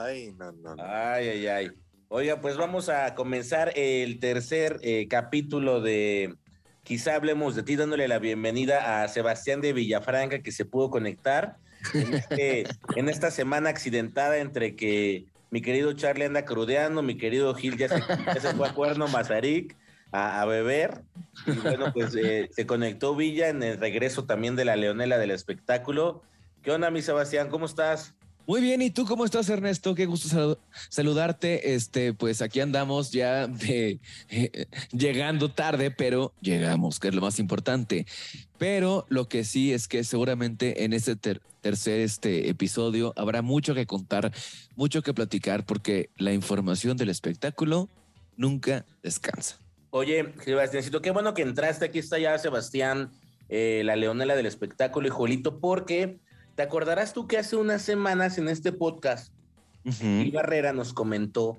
Ay, no, no. Ay, ay, ay. Oiga, pues vamos a comenzar el tercer eh, capítulo de Quizá hablemos de ti, dándole la bienvenida a Sebastián de Villafranca, que se pudo conectar en, este- en esta semana accidentada entre que mi querido Charlie anda crudeando, mi querido Gil ya se, ya se fue a Cuerno Mazarik a, a beber. Y bueno, pues eh, se conectó Villa en el regreso también de la Leonela del espectáculo. ¿Qué onda, mi Sebastián? ¿Cómo estás? Muy bien, ¿y tú cómo estás, Ernesto? Qué gusto salu- saludarte. Este, pues aquí andamos ya de, eh, llegando tarde, pero llegamos, que es lo más importante. Pero lo que sí es que seguramente en este ter- tercer este episodio habrá mucho que contar, mucho que platicar, porque la información del espectáculo nunca descansa. Oye, Sebastiáncito, qué bueno que entraste. Aquí está ya Sebastián, eh, la leonela del espectáculo y Jolito, porque te acordarás tú que hace unas semanas en este podcast, Gil Barrera nos comentó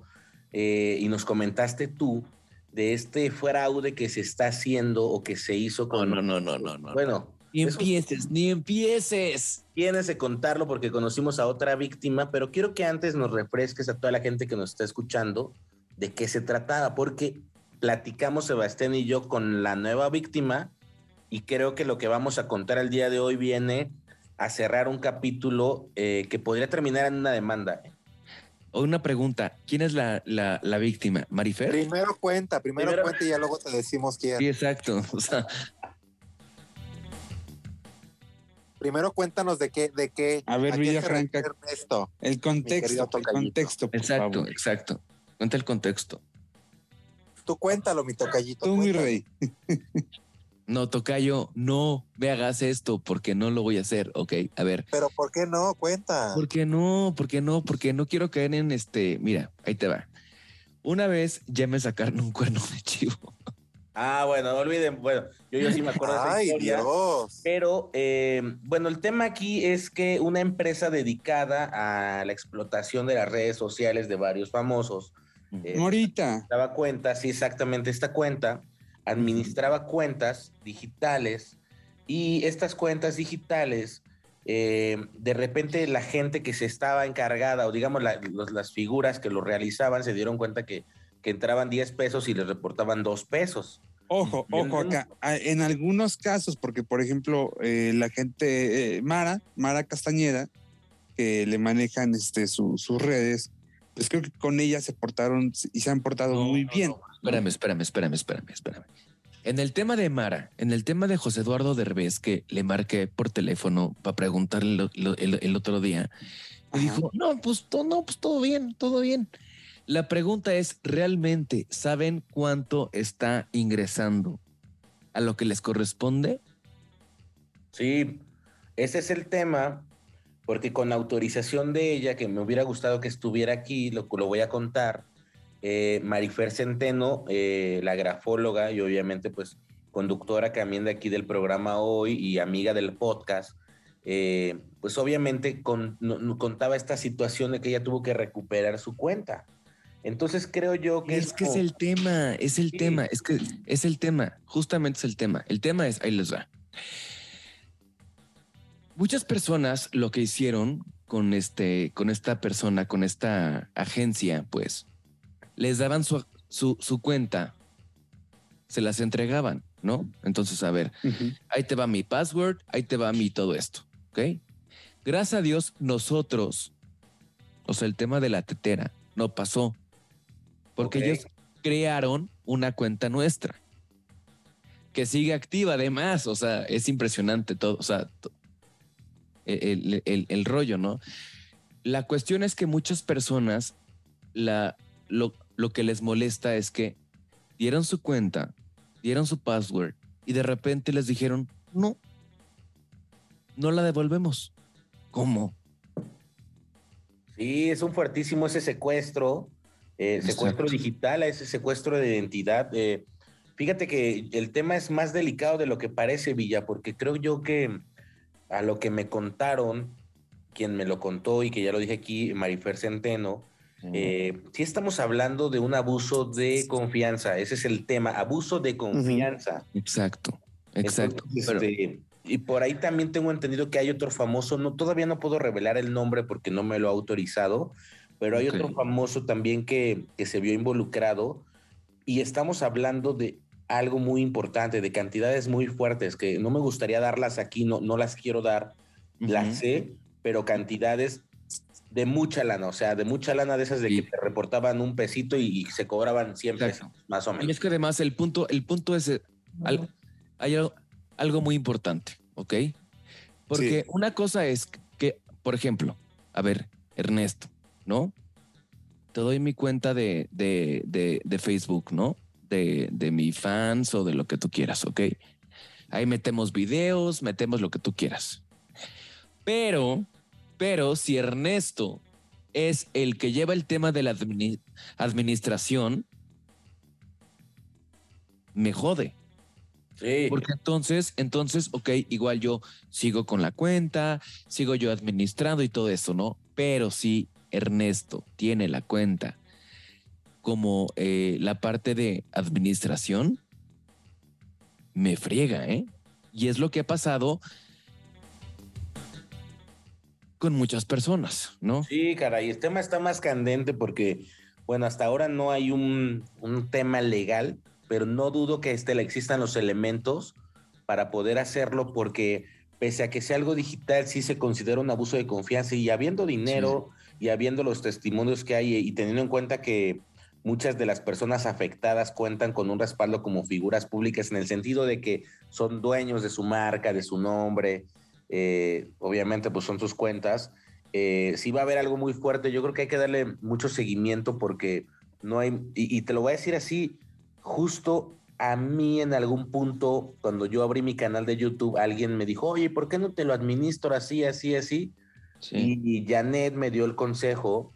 eh, y nos comentaste tú de este fraude que se está haciendo o que se hizo No, con. no, no, no, no, no. Bueno, Ni eso- empieces, ni empieces. tienes de contarlo porque conocimos a otra víctima, pero quiero que antes nos refresques a toda la gente que nos está escuchando de qué se trataba, porque platicamos Sebastián y yo con la nueva víctima y creo que lo que vamos a contar el día de hoy viene a cerrar un capítulo eh, que podría terminar en una demanda. ¿eh? O una pregunta, ¿quién es la, la, la víctima? ¿Marifer? Primero cuenta, primero, Primero- cuenta y ya luego te decimos quién. Sí, exacto. O sea, Primero cuéntanos de qué, de qué. A ver, Villafranca. Ernesto. El Mi contexto, el contexto, por exacto, favor. exacto. Cuenta el contexto. Tú cuéntalo, mi tocallito. Tú, mi cuéntalo. rey. No, Tocayo, no me hagas esto porque no lo voy a hacer. Ok, a ver. Pero ¿por qué no? Cuenta. ¿Por qué no? ¿Por qué no? Porque no quiero caer en este. Mira, ahí te va. Una vez ya me sacaron un cuerno de chivo. Ah, bueno, no olviden, bueno, yo, yo sí me acuerdo de esa Ay, historia. Dios. Pero eh, bueno, el tema aquí es que una empresa dedicada a la explotación de las redes sociales de varios famosos eh, Morita. daba cuenta, sí, exactamente esta cuenta, administraba cuentas digitales y estas cuentas digitales, eh, de repente la gente que se estaba encargada, o digamos la- los- las figuras que lo realizaban, se dieron cuenta que, que entraban 10 pesos y les reportaban 2 pesos. Ojo, ojo acá. Ah, En algunos casos, porque por ejemplo, eh, la gente, eh, Mara, Mara Castañeda, que le manejan este, su- sus redes, pues creo que con ella se portaron y se han portado No, muy no, bien. no. Espérame, espérame, espérame, espérame, espérame. En el tema de Mara, en el tema de José Eduardo Derbez, que le marqué por teléfono para preguntarle lo- lo- el, el otro día, y dijo, no, pues, to- no, pues todo bien, todo bien. La pregunta es, ¿realmente saben cuánto está ingresando a lo que les corresponde? Sí, ese es el tema, porque con autorización de ella, que me hubiera gustado que estuviera aquí, lo, lo voy a contar, eh, Marifer Centeno, eh, la grafóloga y obviamente pues conductora también de aquí del programa hoy y amiga del podcast, eh, pues obviamente con- no- no- contaba esta situación de que ella tuvo que recuperar su cuenta. Entonces creo yo que Es que es el tema, es el Sí. tema, es que es el tema, justamente es el tema. El tema es, ahí les va. Muchas personas lo que hicieron con este, con esta persona, con esta agencia, pues, les daban su, su, su cuenta, se las entregaban, ¿no? Entonces, a ver, ahí te va mi password, ahí te va mi todo esto, ¿ok? Gracias a Dios, nosotros, o sea, el tema de la tetera no pasó, porque ellos crearon una cuenta nuestra que sigue activa además, o sea, es impresionante todo, o sea, to- el, el- el rollo, ¿no? La cuestión es que muchas personas, la, lo, lo que les molesta es que dieron su cuenta, dieron su password y de repente les dijeron, no, no la devolvemos. ¿Cómo? Sí, es un fuertísimo ese secuestro, eh, secuestro digital, ese secuestro de identidad. eh, fíjate que el tema es más delicado de lo que parece, Villa, porque creo yo que a lo que me contaron, quien me lo contó y que ya lo dije aquí, Marifer Centeno, eh, sí estamos hablando de un abuso de confianza, ese es el tema, abuso de confianza. Exacto, exacto. Entonces, este, y por ahí también tengo entendido que hay otro famoso, no, todavía no puedo revelar el nombre porque no me lo ha autorizado, pero hay otro famoso también que, que se vio involucrado y estamos hablando de algo muy importante, de cantidades muy fuertes, que no me gustaría darlas aquí, no, no las quiero dar, las sé, pero cantidades de mucha lana, o sea, de mucha lana de esas de Sí. que te reportaban un pesito y, y se cobraban 100 Exacto. pesos, más o Y menos. es que además el punto, el punto es eh, al- hay algo, algo muy importante, ¿ok? Porque Sí. una cosa es que, por ejemplo, a ver, Ernesto, ¿no? Te doy mi cuenta de, de, de, de Facebook, ¿no? De, de mi fans o de lo que tú quieras, ¿ok? Ahí metemos videos, metemos lo que tú quieras. Pero, pero si Ernesto es el que lleva el tema de la admini- administración, me jode. Sí. Porque entonces, entonces, ok, igual yo sigo con la cuenta, sigo yo administrando y todo eso, ¿no? Pero si Ernesto tiene la cuenta como eh, la parte de administración, me friega, ¿eh? Y es lo que ha pasado con muchas personas, ¿no? Sí, caray, el tema está más candente porque, bueno, hasta ahora no hay un, un tema legal, pero no dudo que este, existan los elementos para poder hacerlo porque pese a que sea algo digital, sí se considera un abuso de confianza y habiendo dinero y habiendo los testimonios que hay y teniendo en cuenta que muchas de las personas afectadas cuentan con un respaldo como figuras públicas en el sentido de que son dueños de su marca, de su nombre, eh, obviamente pues son sus cuentas. Eh, si va a haber algo muy fuerte, yo creo que hay que darle mucho seguimiento porque no hay, y, y te lo voy a decir así, justo a mí en algún punto, cuando yo abrí mi canal de YouTube, alguien me dijo, oye, ¿por qué no te lo administro así, así, así? Y Janet me dio el consejo,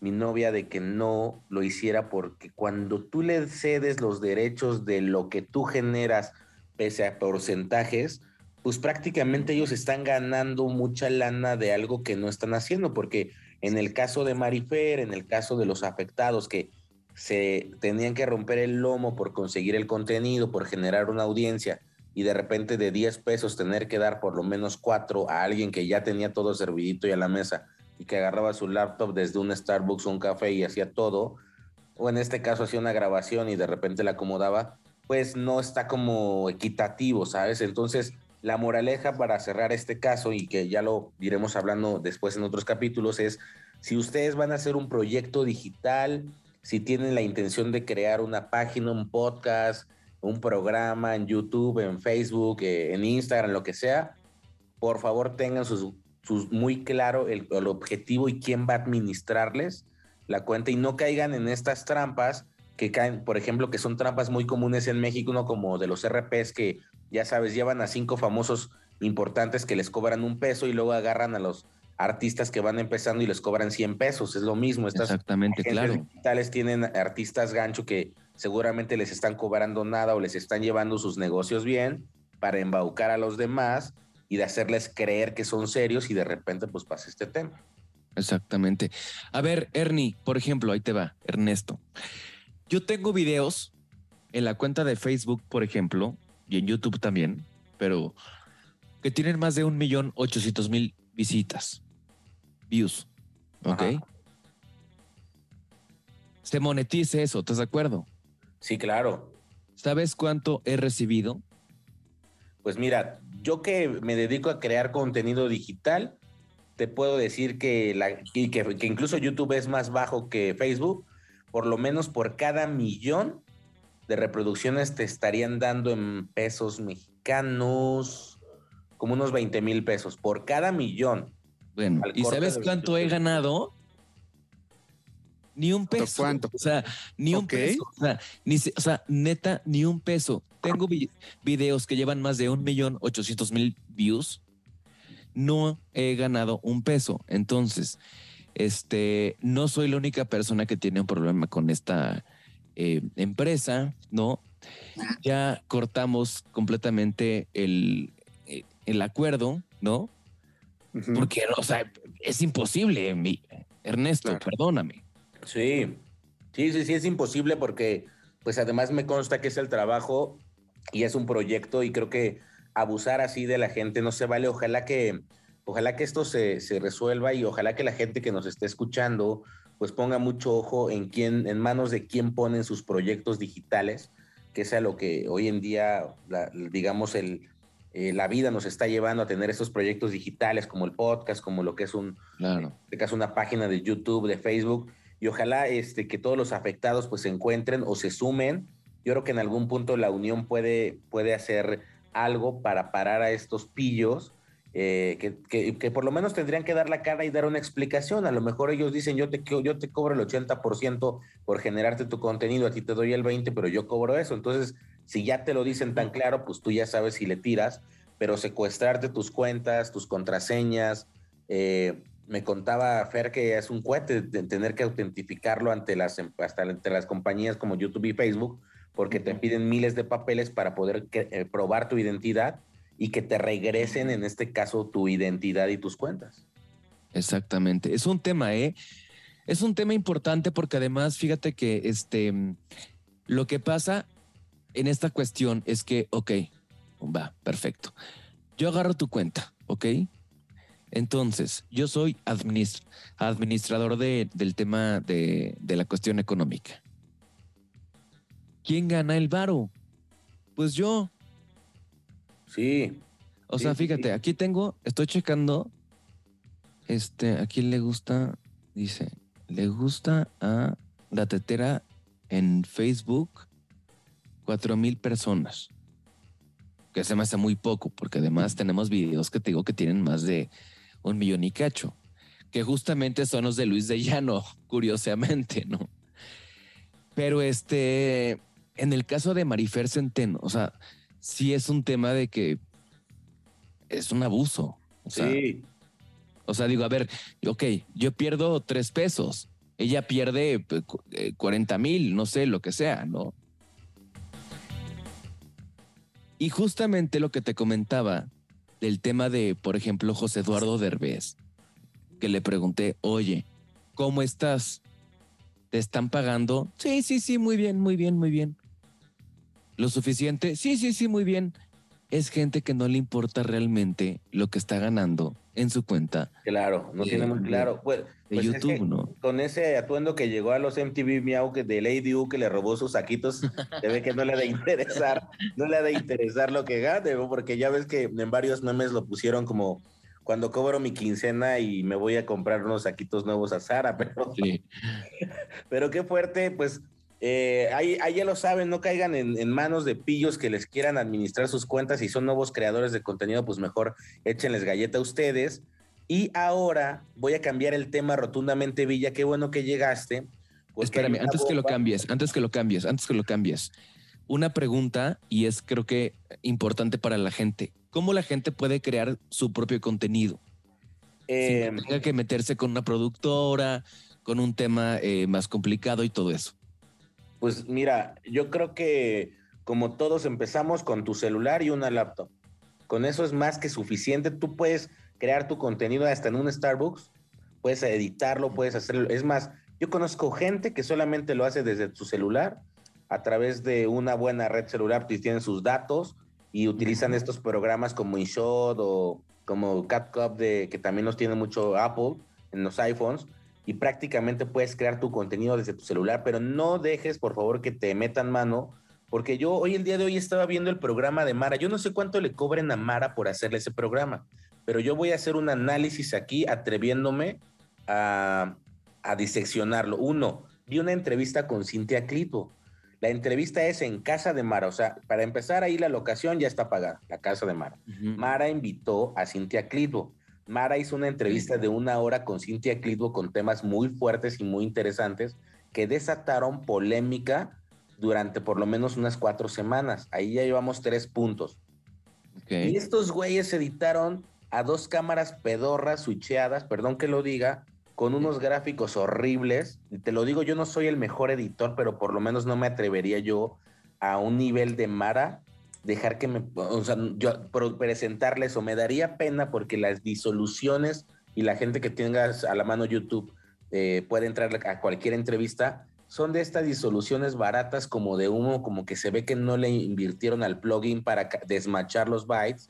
mi novia, de que no lo hiciera porque cuando tú le cedes los derechos de lo que tú generas, pese a porcentajes, pues prácticamente ellos están ganando mucha lana de algo que no están haciendo, porque en el caso de Marifer, en el caso de los afectados que se tenían que romper el lomo por conseguir el contenido, por generar una audiencia, y de repente de 10 pesos tener que dar por lo menos 4 a alguien que ya tenía todo servidito y a la mesa y que agarraba su laptop desde un Starbucks o un café y hacía todo, o en este caso hacía una grabación y de repente la acomodaba, pues no está como equitativo, ¿sabes? Entonces, la moraleja para cerrar este caso y que ya lo iremos hablando después en otros capítulos es, si ustedes van a hacer un proyecto digital, si tienen la intención de crear una página, un podcast, un programa en YouTube, en Facebook, eh, en Instagram, lo que sea, por favor tengan sus, muy claro el, el, objetivo y quién va a administrarles la cuenta y no caigan en estas trampas que caen, por ejemplo, que son trampas muy comunes en México, ¿no? como de los RPs que ya sabes, llevan a cinco famosos importantes que les cobran un peso y luego agarran a los artistas que van empezando y les cobran 100 pesos. Es lo mismo. Estas Exactamente, claro. digitales tienen artistas gancho que seguramente les están cobrando nada o les están llevando sus negocios bien para embaucar a los demás y de hacerles creer que son serios y de repente pues pasa este tema. Exactamente. A ver, Ernie, por ejemplo, ahí te va, Ernesto. Yo tengo videos en la cuenta de Facebook, por ejemplo, y en YouTube también, pero que tienen más de un millón ochocientos mil visitas, views. ¿Ok? Ajá. Se monetice eso, ¿estás de acuerdo? Sí, claro. ¿Sabes cuánto he recibido? Pues mira, yo que me dedico a crear contenido digital, te puedo decir que, la, y que, que incluso YouTube es más bajo que Facebook, por lo menos por cada millón de reproducciones te estarían dando en pesos mexicanos como unos 20 mil pesos por cada millón. Bueno, ¿y sabes cuánto he ganado? Ni un peso. ¿Cuánto? O sea, ni un okay. peso. O sea, ni, o sea, neta, ni un peso. Tengo vi videos que llevan más de un millón ochocientos mil views no he ganado un peso. Entonces, este, no soy la única persona que tiene un problema con esta eh, empresa, ¿no? Ya cortamos completamente el, eh, el acuerdo, ¿no? Porque, o sea, es imposible, mi, Ernesto, perdóname. Sí, sí, sí, sí, es imposible porque, pues además me consta que es el trabajo y es un proyecto y creo que abusar así de la gente no se vale. Ojalá que, ojalá que esto se, se resuelva y ojalá que la gente que nos esté escuchando pues ponga mucho ojo en quién, en manos de quién ponen sus proyectos digitales, que es a lo que hoy en día, digamos, el, eh, la vida nos está llevando a tener estos proyectos digitales como el podcast, como lo que es un, claro. este una página de YouTube, de Facebook, y ojalá este, que todos los afectados pues se encuentren o se sumen. Yo creo que en algún punto la unión puede, puede hacer algo para parar a estos pillos eh, que, que, por lo menos tendrían que dar la cara y dar una explicación. A lo mejor ellos dicen, yo te, yo te cobro el 80% por generarte tu contenido, a ti te doy el 20%, pero yo cobro eso. Entonces, si ya te lo dicen tan claro, pues tú ya sabes si le tiras, pero secuestrarte tus cuentas, tus contraseñas. Eh, me contaba Fer que es un cohete de tener que autentificarlo ante las, hasta ante las compañías como YouTube y Facebook, porque te piden miles de papeles para poder eh, probar tu identidad y que te regresen, en este caso, tu identidad y tus cuentas. Exactamente. Es un tema, ¿eh? Es un tema importante porque además, fíjate que este, lo que pasa en esta cuestión es que, ok, va, perfecto. Yo agarro tu cuenta, ¿ok? Entonces, yo soy administrador del tema de, de, la cuestión económica. ¿Quién gana el varo? Pues yo. Sí. O sea, fíjate, aquí tengo, estoy checando. Este, ¿a quién le gusta? Dice, le gusta a la tetera en Facebook cuatro mil personas. Que se me hace muy poco, porque además tenemos videos que te digo que tienen más de un millón y cacho. Que justamente son los de Luis de Llano, curiosamente, ¿no? Pero este, en el caso de Marifer Centeno, o sea, sí es un tema de que es un abuso. sí. O sea, digo, a ver, ok, yo pierdo tres pesos, ella pierde 40 eh, mil, no sé, lo que sea, ¿no? Y justamente lo que te comentaba del tema de, por ejemplo, José Eduardo Derbez, que le pregunté, oye, ¿cómo estás? ¿Te están pagando? Sí, sí, sí, muy bien, muy bien, muy bien lo suficiente. Sí, sí, sí, muy bien. Es gente que no le importa realmente lo que está ganando en su cuenta. Claro, no tiene muy claro. Pues, de pues YouTube, ¿no? Con ese atuendo que llegó a los MTV Miau que de Lady U que le robó sus saquitos, se ve que no le ha de interesar, no le ha de interesar lo que gane, porque ya ves que en varios memes lo pusieron como cuando cobro mi quincena y me voy a comprar unos saquitos nuevos a Sara, pero, sí. pero qué fuerte, pues eh, ahí, ya lo saben, no caigan en, manos de pillos que les quieran administrar sus cuentas. y son nuevos creadores de contenido, pues mejor échenles galleta a ustedes. Y ahora voy a cambiar el tema rotundamente, Villa. Qué bueno que llegaste. Espérame, antes que lo cambies, antes que lo cambies, antes que lo cambies. Una pregunta, y es creo que importante para la gente. ¿Cómo la gente puede crear su propio contenido? Eh, tenga que meterse con una productora, con un tema eh, más complicado y todo eso. Pues mira, yo creo que como todos empezamos con tu celular y una laptop. Con eso es más que suficiente. Tú puedes crear tu contenido hasta en un Starbucks, puedes editarlo, puedes hacerlo. Es más, yo conozco gente que solamente lo hace desde su celular a través de una buena red celular, pues tienen sus datos y utilizan estos programas como InShot o como CapCut, de, que también los tiene mucho Apple en los iPhones y prácticamente puedes crear tu contenido desde tu celular, pero no dejes, por favor, que te metan mano, porque yo hoy, el día de hoy, estaba viendo el programa de Mara. Yo no sé cuánto le cobren a Mara por hacerle ese programa, pero yo voy a hacer un análisis aquí atreviéndome a, a diseccionarlo. Uno, vi una entrevista con Cintia Clito. La entrevista es en Casa de Mara, o sea, para empezar ahí la locación ya está pagada, la Casa de Mara. Mara invitó a Cintia Clito Mara hizo una entrevista de una hora con Cintia Clitbo con temas muy fuertes y muy interesantes que desataron polémica durante por lo menos unas cuatro semanas. Ahí ya llevamos tres puntos. Y estos güeyes editaron a dos cámaras pedorras, switcheadas, perdón que lo diga, con unos gráficos horribles. Y te lo digo, yo no soy el mejor editor, pero por lo menos no me atrevería yo a un nivel de Mara dejar que me, o sea, yo presentarles o me daría pena porque las disoluciones y la gente que tengas a la mano YouTube eh, puede entrar a cualquier entrevista, son de estas disoluciones baratas como de humo, como que se ve que no le invirtieron al plugin para desmachar los bytes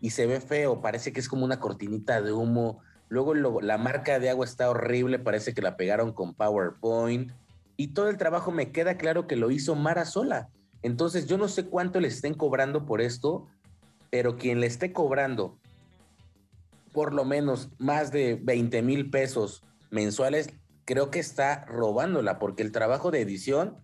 y se ve feo, parece que es como una cortinita de humo. Luego la marca de agua está horrible, parece que la pegaron con PowerPoint y todo el trabajo me queda claro que lo hizo Mara sola. Entonces yo no sé cuánto le estén cobrando por esto, pero quien le esté cobrando por lo menos más de 20 mil pesos mensuales, creo que está robándola, porque el trabajo de edición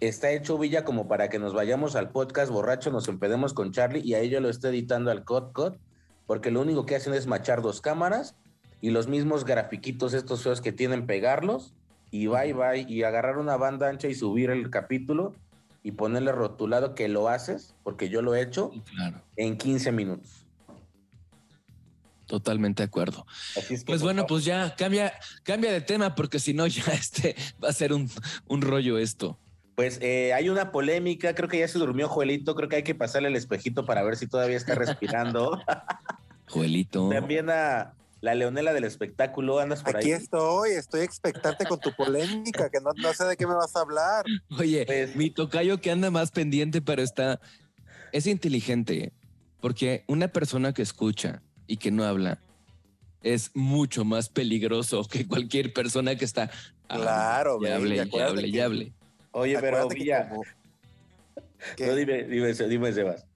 está hecho Villa como para que nos vayamos al podcast borracho, nos empedemos con Charlie y a ello lo está editando al Cut Cut, porque lo único que hacen es machar dos cámaras y los mismos grafiquitos estos feos que tienen pegarlos y bye bye y agarrar una banda ancha y subir el capítulo y ponerle rotulado que lo haces, porque yo lo he hecho Claro, en 15 minutos. totalmente de acuerdo. Así es que, Pues bueno, favor, pues ya cambia, cambia de tema porque si no ya este va a ser un, un rollo esto. Pues eh, hay una polémica, creo que ya se durmió Joelito, creo que hay que pasarle el espejito para ver si todavía está respirando. Joelito. También a la Leonela del espectáculo, andas por Aquí ahí. estoy, estoy expectante con tu polémica, que no, no sé de qué me vas a hablar. Oye, Pues- mi tocayo que anda más pendiente, pero está. Es inteligente. Porque una persona que escucha y que no habla es mucho más peligroso que cualquier persona que está. Claro, y güey, hable, y y acuérdate hable, y que- hable. Oye, pero Villa, que- no, dime, dime, dime, Sebas.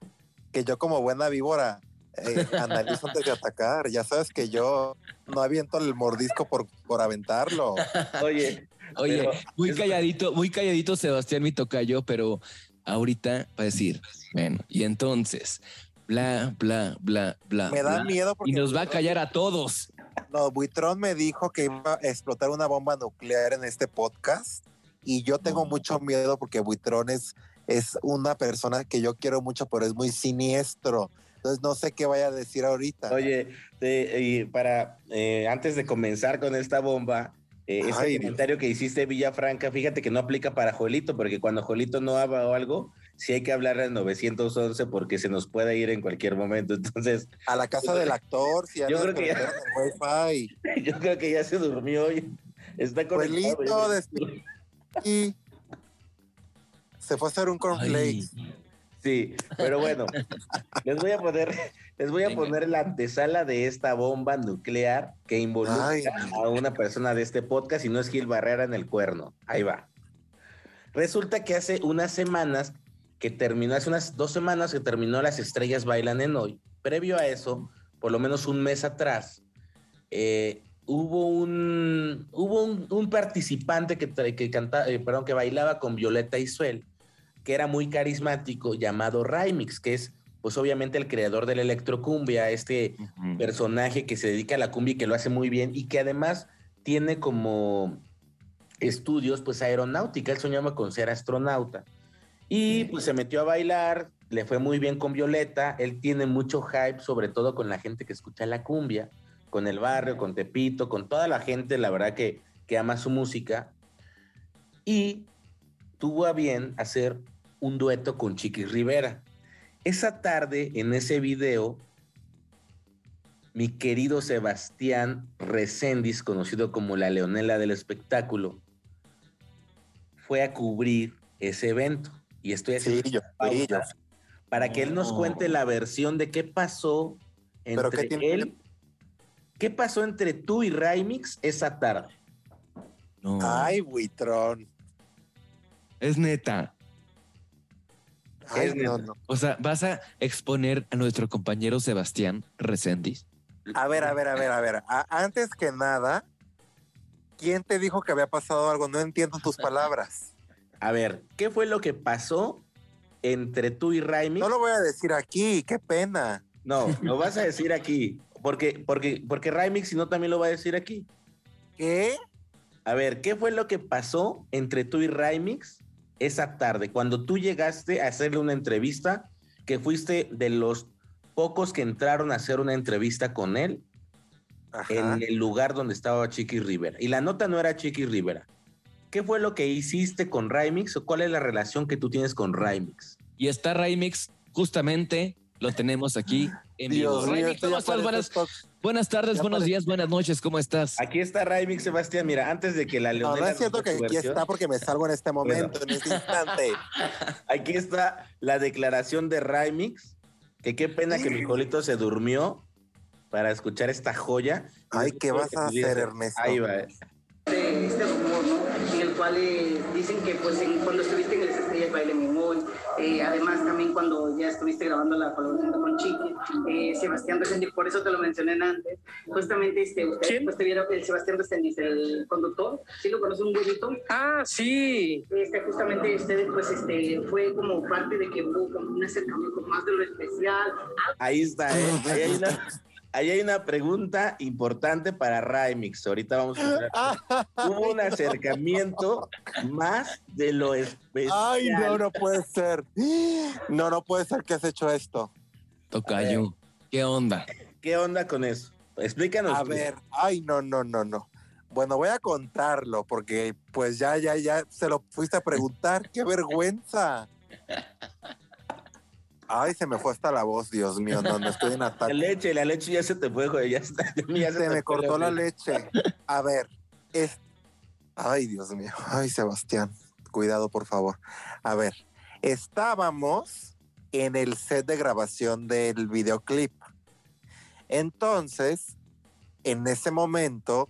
que yo como buena víbora eh, analizo antes de atacar. Ya sabes que yo no aviento el mordisco por, por aventarlo. Oye, Oye, muy calladito, muy calladito Sebastián mi tocayo, pero ahorita va a decir, bueno, y entonces, bla, bla, bla, bla. Me da bla, miedo porque Y nos va a callar a todos. No, Buitrón me dijo que iba a explotar una bomba nuclear en este podcast y yo tengo No. mucho miedo porque Buitrón es, es una persona que yo quiero mucho, pero es muy siniestro. Entonces no sé qué vaya a decir ahorita. oye, te- y para eh, antes de comenzar con esta bomba, eh, ese Ay, Dios. comentario que hiciste Villafranca, fíjate que no aplica para Joelito, porque cuando Joelito no habla o algo, sí hay que hablarle al 911 porque se nos puede ir en cualquier momento. Entonces, A la casa del actor, si Yo creo que ya- el wifi. yo creo que ya se durmió y está despi- y se fue a hacer un cornflakes. Ay, Sí, pero bueno, les voy a poner, les voy a Venga. poner la antesala de esta bomba nuclear que involucra Ay. a una persona de este podcast y no es Gil Barrera en el cuerno. Ahí va. Resulta que hace unas semanas que terminó, hace unas dos semanas que terminó Las Estrellas Bailan en Hoy. Previo a eso, por lo menos un mes atrás, eh, hubo un, hubo un, un participante que, que, canta, eh, perdón, que bailaba con Violeta Isuel que era muy carismático, llamado Rymix, que es, pues obviamente, el creador de la electrocumbia, este personaje que se dedica a la cumbia y que lo hace muy bien y que además tiene como estudios, pues aeronáutica, él soñaba con ser astronauta. Y pues se metió a bailar, le fue muy bien con Violeta, él tiene mucho hype, sobre todo con la gente que escucha la cumbia, con el barrio, con Tepito, con toda la gente, la verdad que, que ama su música. Y tuvo a bien hacer un dueto con Chiquis Rivera. Esa tarde, en ese video, mi querido Sebastián Recendis, conocido como la Leonela del espectáculo, fue a cubrir ese evento. Y estoy haciendo Sí, yo, pausa sí, yo. para que él nos No. cuente la versión de qué pasó ¿Pero entre qué tiene- él. ¿Qué pasó entre tú y Rymix esa tarde? No, Ay, Buitrón. es neta. Ay, Es no, neta. no. O sea, vas a exponer a nuestro compañero Sebastián Recendis. A ver, a ver, a ver, a ver. A- antes que nada, ¿quién te dijo que había pasado algo? No entiendo tus palabras. A ver, ¿qué fue lo que pasó entre tú y Rymix? No lo voy a decir aquí, qué pena. No, lo vas a decir aquí. Porque, porque, porque si no, también lo va a decir aquí. ¿Qué? A ver, ¿qué fue lo que pasó entre tú y Rymix esa tarde? Cuando tú llegaste a hacerle una entrevista, que fuiste de los pocos que entraron a hacer una entrevista con él Ajá. en el lugar donde estaba Chiqui Rivera. Y la nota no era Chiqui Rivera. ¿Qué fue lo que hiciste con Rymix o cuál es la relación que tú tienes con Rymix? Y está Raimix, justamente lo tenemos aquí en vivo. Dios mío, Raimix, esto ¿cómo estás? Buenas, buenas tardes, ya buenos parece- días, buenas noches, ¿cómo estás? Aquí está Rymix, Sebastián. Mira, antes de que la No, Leonela no es cierto que aquí está porque me salgo en este momento, en este instante. Aquí está la declaración de Rymix. Que qué pena que mi colito se durmió para escuchar esta joya. Ay, ¿qué vas a hacer, Ernesto? Ahí va. eh. de este rumor, ¿no? En el cual eh, dicen que pues en- cuando estuviste en el Estrellas Baile Mimón, eh, además también cuando ya estuviste grabando la colaboración con Chiqui, eh, Sebastián Reséndiz, por eso te lo mencioné antes, justamente este, ustedes pues te vieron, el Sebastián Reséndiz, el conductor, ¿sí lo conoces un huevito? Ah, sí. Este, justamente ustedes pues este, fue como parte de que hubo como un acercamiento más de lo especial, Ahí está, ¿eh? Ahí hay una, ahí hay una pregunta importante para Rymix. Ahorita vamos a ver. Hubo un acercamiento más de lo especial. Ay, no, no puede ser. No, no puede ser que has hecho esto. Tocayo, ¿qué onda? ¿Qué onda con eso? Explícanos. A tú. ver, ay, no, no, no, no. Bueno, voy a contarlo porque pues ya, ya, ya se lo fuiste a preguntar. ¡Qué vergüenza! Ay, se me fue hasta la voz, Dios mío, no estoy en La ataque. leche, la leche ya se te fue, güey. Ya, está, ya Se me cortó la leche. leche. A ver, es... Ay, Dios mío. Ay, Sebastián, cuidado, por favor. A ver, estábamos en el set de grabación del videoclip. Entonces, en ese momento,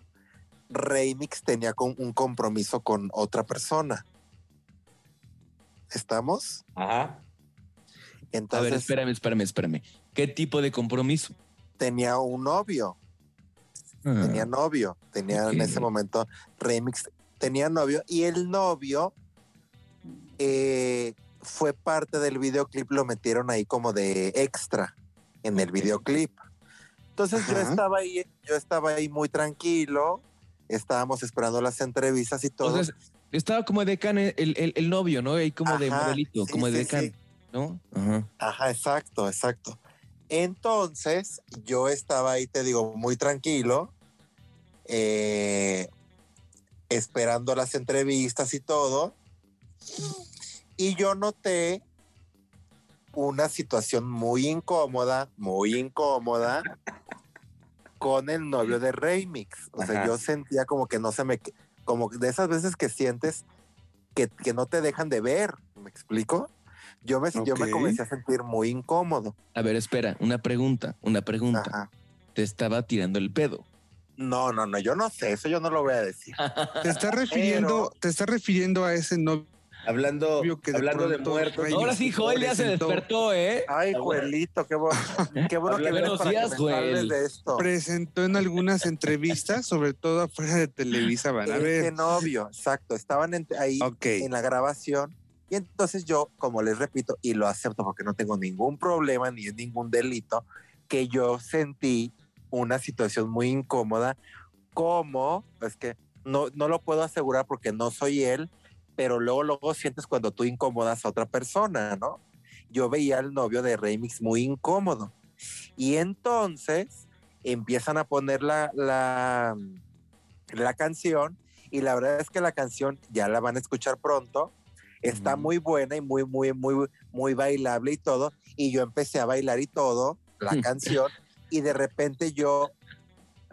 Remix tenía con- un compromiso con otra persona. ¿Estamos? Ajá. A Entonces, ver, espérame, espérame, espérame. ¿Qué tipo de compromiso? tenía un novio. tenía novio, tenía en ese momento remix, tenía novio y el novio eh, fue parte del videoclip, lo metieron ahí como de extra en el videoclip. Entonces yo estaba ahí, yo estaba ahí muy tranquilo, estábamos esperando las entrevistas y todo. Entonces, estaba como de decán el, el- el novio, ¿no? Ahí como de modelito, sí, como de sí, decán, sí. ¿No? Ajá. Ajá, exacto, exacto. Entonces, yo estaba ahí, te digo, muy tranquilo, eh, esperando las entrevistas y todo. Y yo noté una situación muy incómoda, muy incómoda con el novio de Remix. O sea, Ajá. yo sentía como que no se me, como de esas veces que sientes que, que no te dejan de ver. ¿Me explico? Yo me, yo me comencé a sentir muy incómodo. A ver, espera, una pregunta, una pregunta. Ajá. Te estaba tirando el pedo. No, no, no, yo no sé, eso yo no lo voy a decir. Te estás refiriendo, te estás refiriendo a ese novio Hablando, que de hablando de, pronto muertos. Ahora sí, Joel ya se despertó, ¿eh? Ay, Ah, bueno. Juelito, qué bueno, qué bueno que Buenos vienes para días, que me hables Joel. de esto. presentó en algunas entrevistas, sobre todo afuera de Televisa, van a ver. novio, exacto, estaban en- ahí en la grabación y entonces yo, como les repito, y lo acepto porque no tengo ningún problema ni es ningún delito, que yo sentí una situación muy incómoda, como, es que no, no lo puedo asegurar porque no soy él, pero luego, luego sientes cuando tú incomodas a otra persona, ¿no? Yo veía al novio de Remix muy incómodo. Y entonces empiezan a poner la, la, la canción y la verdad es que la canción ya la van a escuchar pronto. Está muy buena y muy, muy, muy, muy bailable y todo. Y yo empecé a bailar y todo, la canción, y de repente yo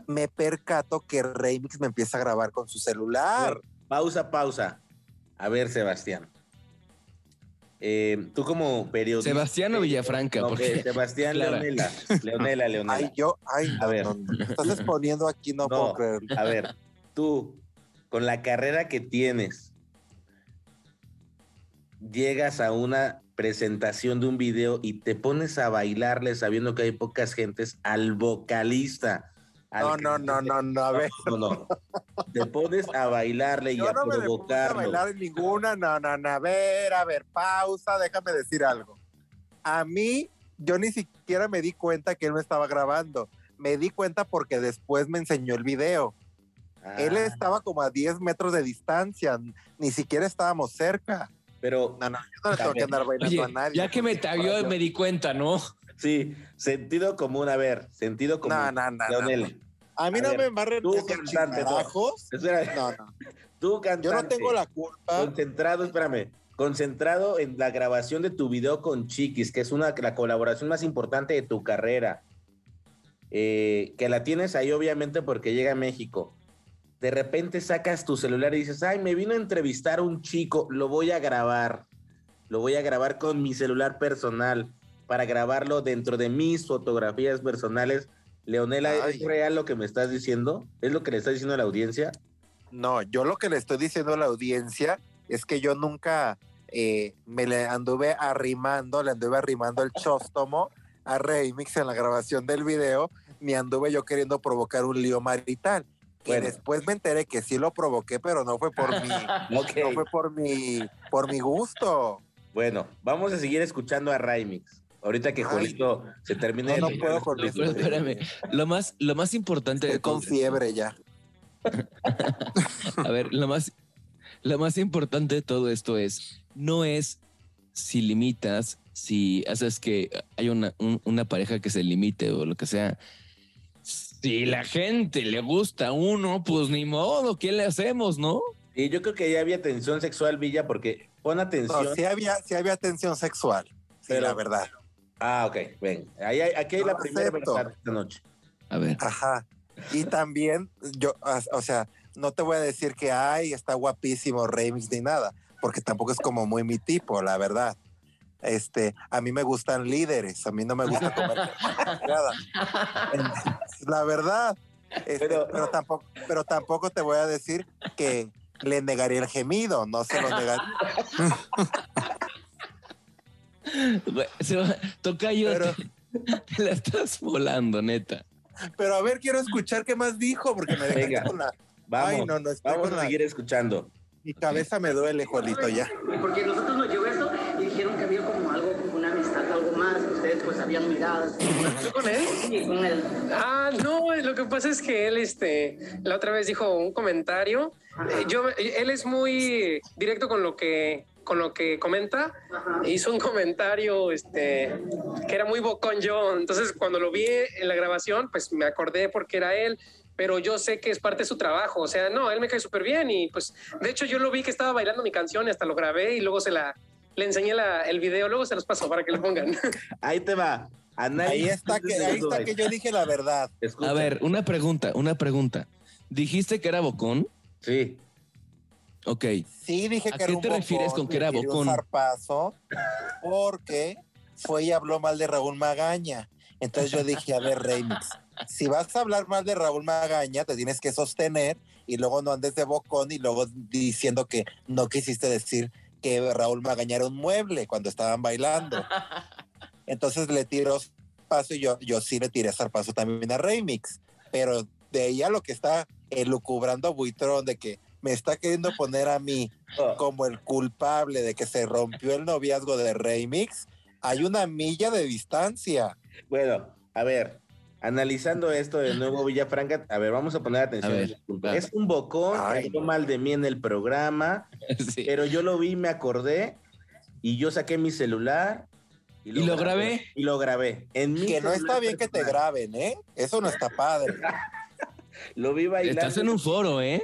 me percato que Remix me empieza a grabar con su celular. pausa, pausa. A ver, Sebastián. Eh, tú como periodista. Sebastián o Villafranca, No, porque- eh, Sebastián Clara. Leonela. Leonela, Leonela. Ay, yo, ay, A no, ver. no, estás exponiendo aquí, no, No. puedo creerlo. A ver, tú, con la carrera que tienes, llegas a una presentación de un video y te pones a bailarle sabiendo que hay pocas gentes al vocalista. al No, no, no, no, no, a ver. No, no. Te pones a bailarle y Yo a no provocarlo. bailar en ninguna, no, no, no, a ver, a ver, pausa, déjame decir algo. A mí, yo ni siquiera me di cuenta que él me estaba grabando. Me di cuenta porque después me enseñó el video. Él Ah, estaba como a 10 metros de distancia, ni siquiera estábamos cerca. Pero No, no, yo no le tengo que andar bailando Oye, a nadie. ya que me taguió me di cuenta, ¿no? Sí, sentido común, a ver, sentido común. No, no, no, no. Leonel, A mí A no ver, me embarren tú esos cantante, no. espera, No, no. tú cantante. Yo no tengo la culpa. Concentrado, espérame, concentrado en la grabación de tu video con Chiquis, que es una, la colaboración más importante de tu carrera. Eh, que la tienes ahí obviamente porque llega a México. De repente sacas tu celular y dices, ay, me vino a entrevistar un chico, lo voy a grabar. Lo voy a grabar con mi celular personal para grabarlo dentro de mis fotografías personales. Leonela, ¿es real lo que me estás diciendo? ¿Es lo que le estás diciendo a la audiencia? No, yo lo que le estoy diciendo a la audiencia es que yo nunca eh, me le anduve arrimando, le anduve arrimando el chóstomo a Remix en la grabación del video, ni anduve yo queriendo provocar un lío marital. Que Bueno. después me enteré que sí lo provoqué, pero no fue por mi, no fue por mi, por mi gusto. Bueno, vamos a seguir escuchando a Raimix. Ahorita que. Jolito se termine No, de- no puedo con espérame, lo más, lo más importante de Estoy con todo- fiebre ya. A ver, lo más, lo más importante de todo esto es, no es si limitas, si haces que hay una, un- una pareja que se limite o lo que sea. Si la gente le gusta a uno, pues ni modo, ¿qué le hacemos, no? Y yo creo que ya había tensión sexual, Villa, porque pon atención. No, sí había, sí había tensión sexual. Sí, Pero- la verdad. Ah, ok, ven. Ahí hay- aquí hay No la primera verdad esta noche. A ver, Ajá. Y también, yo, o sea, no te voy a decir que, ay, está guapísimo Remix ni nada, porque tampoco es como muy mi tipo, la verdad. Este, a mí me gustan líderes, a mí no me gusta comer nada. La verdad. Este, Pero- pero, tampoco, pero tampoco te voy a decir que le negaría el gemido, no se lo negaría. tocayo, Pero- te, te la estás volando, neta. Pero a ver, quiero escuchar qué más dijo, porque me Venga. dejaste con la. Vamos, Ay, no, no, estoy vamos con a la- seguir escuchando. Mi cabeza me duele, Juanito, ya. Porque nosotros nos llegó esto y dijeron que había como algo, como una amistad, algo más, que ustedes pues habían miradas. ¿Tú con él? Sí, con él. Ah, no, lo que pasa es que él, este, la otra vez dijo un comentario. Eh, yo, él es muy directo con lo que, con lo que comenta. Ajá. Hizo un comentario, este, que era muy bocón yo. Entonces, cuando lo vi en la grabación, pues me acordé porque era él. Pero yo sé que es parte de su trabajo. O sea, no, él me cae súper bien. Y pues, de hecho, yo lo vi que estaba bailando mi canción y hasta lo grabé y luego se la, le enseñé la- el video. Luego se los paso para que lo pongan. Ahí te va. Análisis Ahí está que, ahí está que yo dije la verdad. Escucha. A ver, una pregunta, una pregunta. ¿Dijiste que era bocón? Sí. Ok. Sí, dije ¿A que qué era un te refieres con que era bocón? Un porque fue y habló mal de Raúl Magaña. Entonces yo dije, a ver, Remix, si vas a hablar mal de Raúl Magaña, te tienes que sostener y luego no andes de bocón y luego diciendo que no quisiste decir que Raúl Magaña un mueble cuando estaban bailando. Entonces le tiró paso y yo, yo sí le tiré zarpazo también a Remix, pero de ella lo que está elucubrando Buitrón de que me está queriendo poner a mí Oh, como el culpable de que se rompió el noviazgo de Remix, hay una milla de distancia. Bueno, a ver. Analizando esto de nuevo, Villafranca, a ver, vamos a poner atención. A ver. Es un bocón, Ay. habló mal de mí en el programa, Sí. pero yo lo vi, me acordé y yo saqué mi celular. ¿Y lo grabé? Y lo grabé. En mi Que no está bien que te graben, ¿eh? Eso no está padre. Lo vi bailando. Estás en un foro, ¿eh?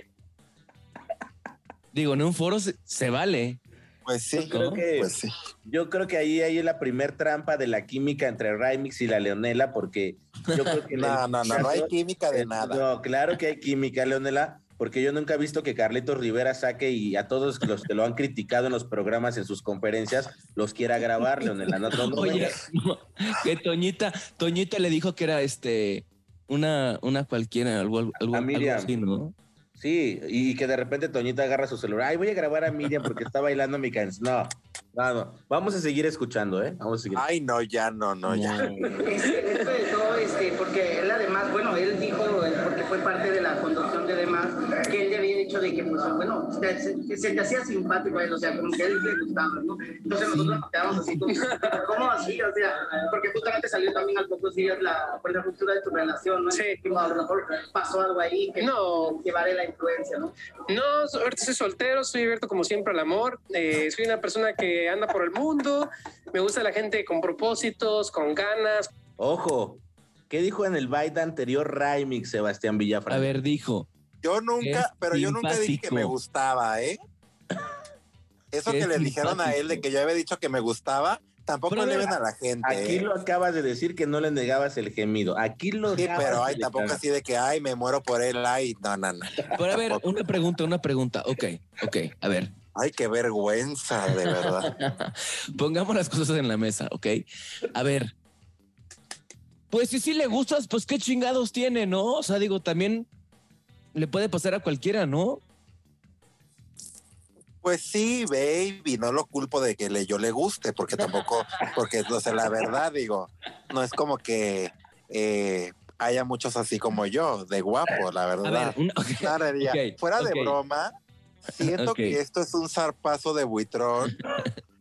Digo, en un foro se, se vale. Pues sí, Yo creo que- pues sí. Yo creo que ahí hay la primer trampa de la química entre Remix y la Leonela, porque yo creo que... en el No, no, no, no hay química de nada. No, claro que hay química, Leonela, porque yo nunca he visto que Carlitos Rivera saque y a todos los que lo han criticado en los programas, en sus conferencias, los quiera grabar, Leonela. No, no, no, Oye, que Toñita, Toñita le dijo que era este una, una cualquiera, algo, algo, algo así, ¿no? Sí, y que de repente Toñita agarra su celular. Ay, voy a grabar a Miriam porque está bailando mi canción. No, no, no. Vamos a seguir escuchando, ¿eh? Vamos a seguir. Ay, no, ya, no, no, ya. Este, esto de todo, este, porque él además, bueno, él dijo, porque fue parte de la conducción de demás, que él le había dicho de que, pues, bueno, se, se, se te hacía simpático a él, o sea, como que a él le gustaba, ¿no? Entonces nosotros nos quedamos así como, ¿cómo así? O sea, porque justamente salió también al pocos días la, por la ruptura de tu relación, ¿no? Sí. Y a lo mejor pasó algo ahí que No. que vale la influencia, ¿no? No, ahorita soy soltero, soy abierto como siempre al amor. eh, soy una persona que anda por el mundo. Me gusta la gente con propósitos, con ganas. Ojo, ¿qué dijo en el baile anterior Raimix, Sebastián Villafranca? A ver, dijo. Yo nunca, Es pero yo nunca dije que me gustaba, ¿eh? Eso Es que le dijeron a él de que yo había dicho que me gustaba, tampoco Pero le ven a la gente. Aquí ¿eh? lo acabas de decir que no le negabas el gemido. Aquí lo Sí, pero ay, tampoco así de que, ay, me muero por él, ay, no, no, no. Pero a ver, una pregunta, una pregunta. Ok, ok, a ver. Ay, qué vergüenza, de verdad. Pongamos las cosas en la mesa, ¿ok? A ver. Pues si sí le gustas, pues qué chingados tiene, ¿no? O sea, digo, también le puede pasar a cualquiera, ¿no? Pues sí, baby, no lo culpo de que le, yo le guste, porque tampoco, porque, o sea, la verdad, digo, no es como que eh, haya muchos así como yo, de guapo, la verdad. ver, Nada, fuera de broma, siento que esto es un zarpazo de buitrón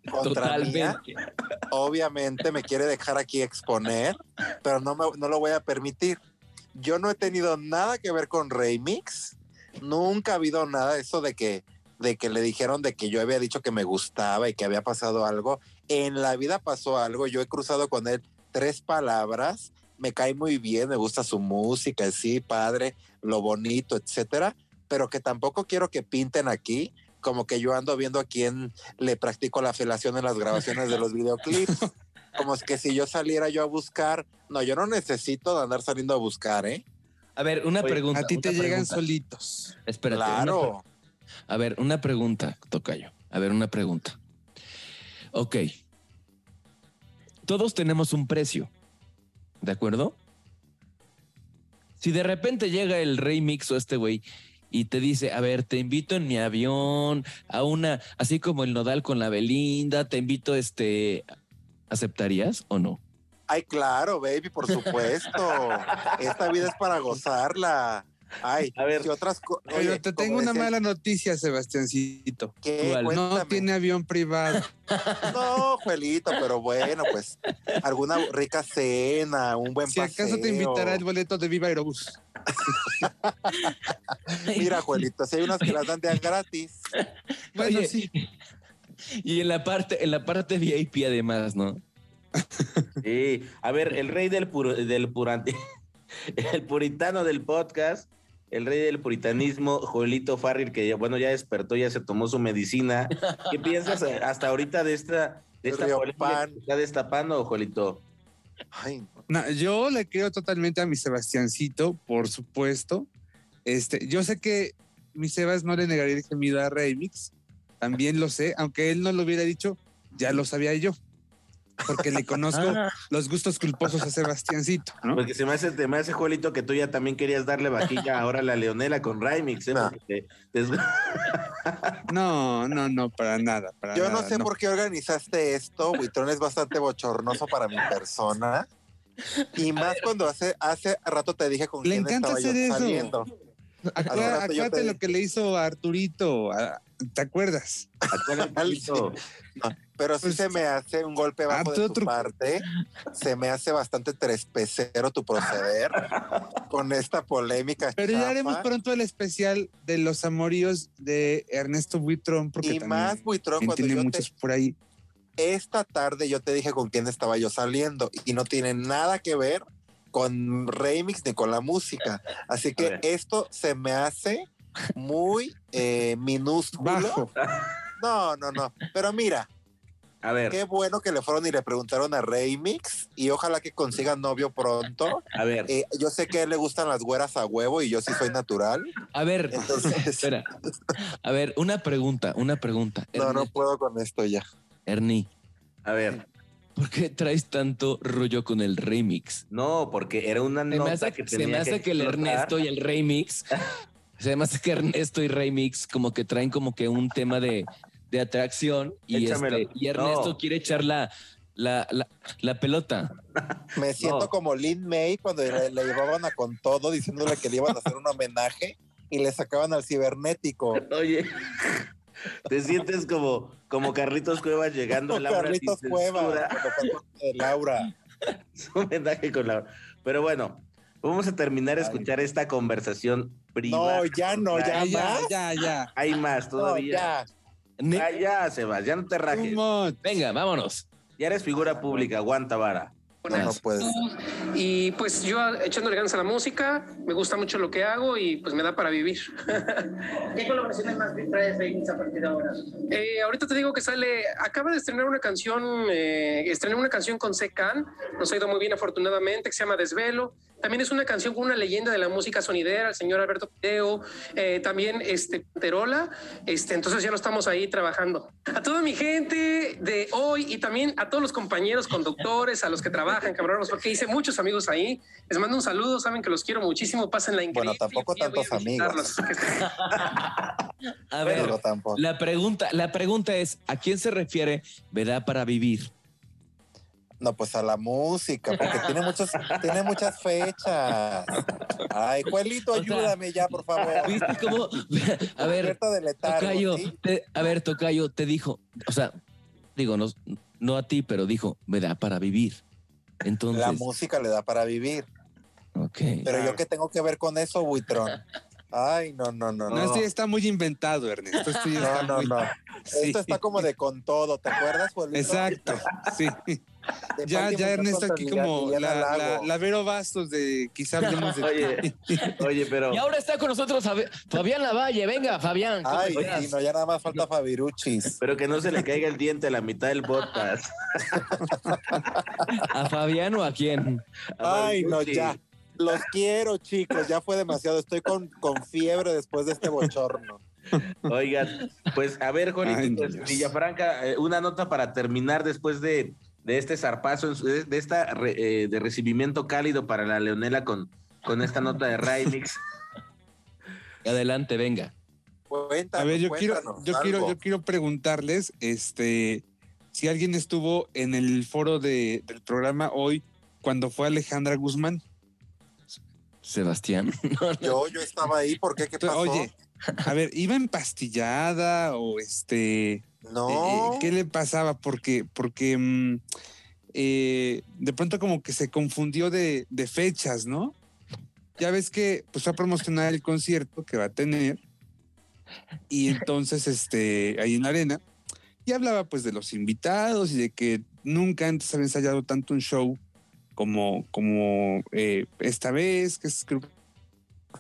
contra mía. totalmente. Obviamente me quiere dejar aquí exponer, pero no, me, no lo voy a permitir. Yo no he tenido nada que ver con Remix. Nunca ha habido nada de eso de que, de que le dijeron de que yo había dicho que me gustaba y que había pasado algo. En la vida pasó algo. Yo he cruzado con él tres palabras. Me cae muy bien, me gusta su música, sí, padre, lo bonito, etcétera. Pero que tampoco quiero que pinten aquí como que yo ando viendo a quién le practico la felación en las grabaciones de los videoclips. Como es que si yo saliera yo a buscar, no, yo no necesito de andar saliendo a buscar, ¿eh? A ver, una Oye, pregunta. A ti te llegan pregunta. solitos. Espérate. claro. a ver, una pregunta, Tocayo. A ver, una pregunta. Ok. Todos tenemos un precio. ¿De acuerdo? Si de repente llega el Rey Mix o este güey y te dice, a ver, te invito en mi avión a una, así como el nodal con la Belinda, te invito, este, ¿aceptarías o no? Ay, claro, baby, por supuesto. Esta vida es para gozarla. Ay, A ver. si otras Pero Oye, te tengo una mala noticia, Sebastiancito. ¿Qué? No tiene avión privado. No, Juelito, pero bueno, pues alguna rica cena, un buen Si acaso te paseo. invitará el boleto de Viva Aerobús. Mira, Juelito, si hay unas que las dan de gratis. Bueno, Oye, sí. Y en la parte, en la parte VIP además, ¿no? Sí, a ver, el rey del, pur- del puranti- el puritano del podcast, el rey del puritanismo, Joelito Farril, que ya, bueno, ya despertó, ya se tomó su medicina. ¿Qué piensas hasta ahorita de esta, de esta que está destapando, Joelito? Ay, No, yo le creo totalmente a mi Sebastiancito, por supuesto. Este, yo sé que mi Sebas no le negaría el gemido a Remix. También lo sé, aunque él no lo hubiera dicho, ya lo sabía yo. Porque le conozco Ah. los gustos culposos a Sebastiancito, ¿no? Porque se me hace, te me hace, Joelito, que tú ya también querías darle vaquilla ahora a la Leonela con Rymix, ¿eh? No. Porque te- te- No, no, no, para nada. Para Yo no sé por qué organizaste esto. Buitrón es bastante bochornoso para mi persona. Y más cuando hace, hace rato te dije con Le quién encanta estaba yo eso. saliendo. Acuérdate, te- lo que le hizo a Arturito. a- ¿Te acuerdas? Joelito. Pero sí Pues, se me hace un golpe bajo ah, de tú tu otro- parte. Se me hace bastante trespecero tu proceder con esta polémica. Pero ya chafa. haremos pronto el especial de los amoríos de Ernesto Buitrón, porque Y también, más, Buitrón, cuando tiene yo te, muchos por ahí. esta tarde yo te dije con quién estaba yo saliendo y no tiene nada que ver con remix ni con la música. Así que esto se me hace muy eh, minúsculo. Bajo. No, no, no. Pero mira, A ver, qué bueno que le fueron y le preguntaron a Remix y ojalá que consigan novio pronto. a ver. Eh, yo sé que a él le gustan las güeras a huevo y yo sí soy natural. A ver, Entonces, espera. A ver, una pregunta, una pregunta. no, no puedo con esto ya. Ernie, A ver, ¿por qué traes tanto rollo con el remix? no, porque era una Se me nota hace que se me hace que, el. Ernesto y el remix, se me hace que Ernesto y remix como que traen como que un tema de, de atracción y, este, y Ernesto No. quiere echar la, La, la, la pelota. Me siento No. como Lin May cuando le, le llevaban a con todo diciéndole que le iban a hacer un homenaje y le sacaban al cibernético. Oye, te sientes como, como Carlitos Cuevas llegando a Laura Carlitos sin Cueva, censura. cuando fue el corte de Laura. Su homenaje con Laura. Pero bueno, vamos a terminar de escuchar esta conversación privada. No, ya no, ya Ya, más. ya, ya. Hay más No, todavía. ya. Ah, ya, Sebas, ya no te rajes. Venga, vámonos. Ya eres figura pública, aguanta vara. No, no puedes. Y pues yo echándole ganas a la música, me gusta mucho lo que hago y pues me da para vivir. ¿Qué colaboraciones más traes Remix a partir de ahora? Eh, ahorita te digo que sale, acaba de estrenar una canción, eh, estrenó una canción con Secan, nos ha ido muy bien afortunadamente, que se llama Desvelo. También es una canción con una leyenda de la música sonidera, el señor Alberto Pideo, eh, también este Terola, este, entonces ya lo estamos ahí trabajando. A toda mi gente de hoy y también a todos los compañeros conductores, a los que trabajan, cabrones, porque hice muchos amigos ahí. Les mando un saludo, saben que los quiero muchísimo, pasen la increíble. Bueno, tampoco tantos amigos. A ver, Pero tampoco. la pregunta, la pregunta es, ¿a quién se refiere ¿verdad? para vivir? No, pues a la música, porque tiene muchos, tiene muchas fechas. Ay, Juelito, O sea, ayúdame ya, por favor. ¿Viste cómo? A ver, letargo, Tocayo, ¿sí? te- a ver, Tocayo, te dijo, o sea, digo, no, no a ti, pero dijo, me da para vivir. Entonces, La música le da para vivir. ok. Pero yo qué tengo que ver con eso, Buitrón. Ay, no, no, no, No, no. esto ya está muy inventado, Ernesto. Esto ya No, está no, muy- no. Sí. Esto está como de con todo, ¿te acuerdas, Juelito? Exacto, sí. De Ya, ya Ernesto aquí como la, la, Vero Bastos de quizá hablemos de Oye, oye, pero Y ahora está con nosotros Fabi- Fabián Lavalle. Venga, Fabián. ¿cómo Ay, sí, no, ya nada más falta Fabiruchis. pero que no se le caiga el diente a la mitad del podcast. ¿A Fabián o a quién? Ay, no, ya. Los quiero, chicos. Ya fue demasiado. Estoy con, con fiebre después de este bochorno. Oigan, pues a ver, Dios. Villafranca, eh, una nota para terminar después de, de este zarpazo, de, de esta re- eh, de recibimiento cálido para la Leonela con, con esta nota de Raimix. Adelante, venga. Cuéntanos, A ver, yo quiero, yo quiero, yo quiero preguntarles, este, si alguien estuvo en el foro de- del programa hoy cuando fue Alejandra Guzmán. Sebastián. Yo, yo estaba ahí. ¿Por qué? ¿Qué pasó? Oye, a ver, ¿iba empastillada o este? no. eh, eh, ¿Qué le pasaba? Porque, porque mm, eh, de pronto como que se confundió de, de fechas, ¿no? Ya ves que pues va a promocionar el concierto que va a tener y entonces este ahí en la arena y hablaba pues de los invitados y de que nunca antes había ensayado tanto un show como como eh, esta vez que es creo que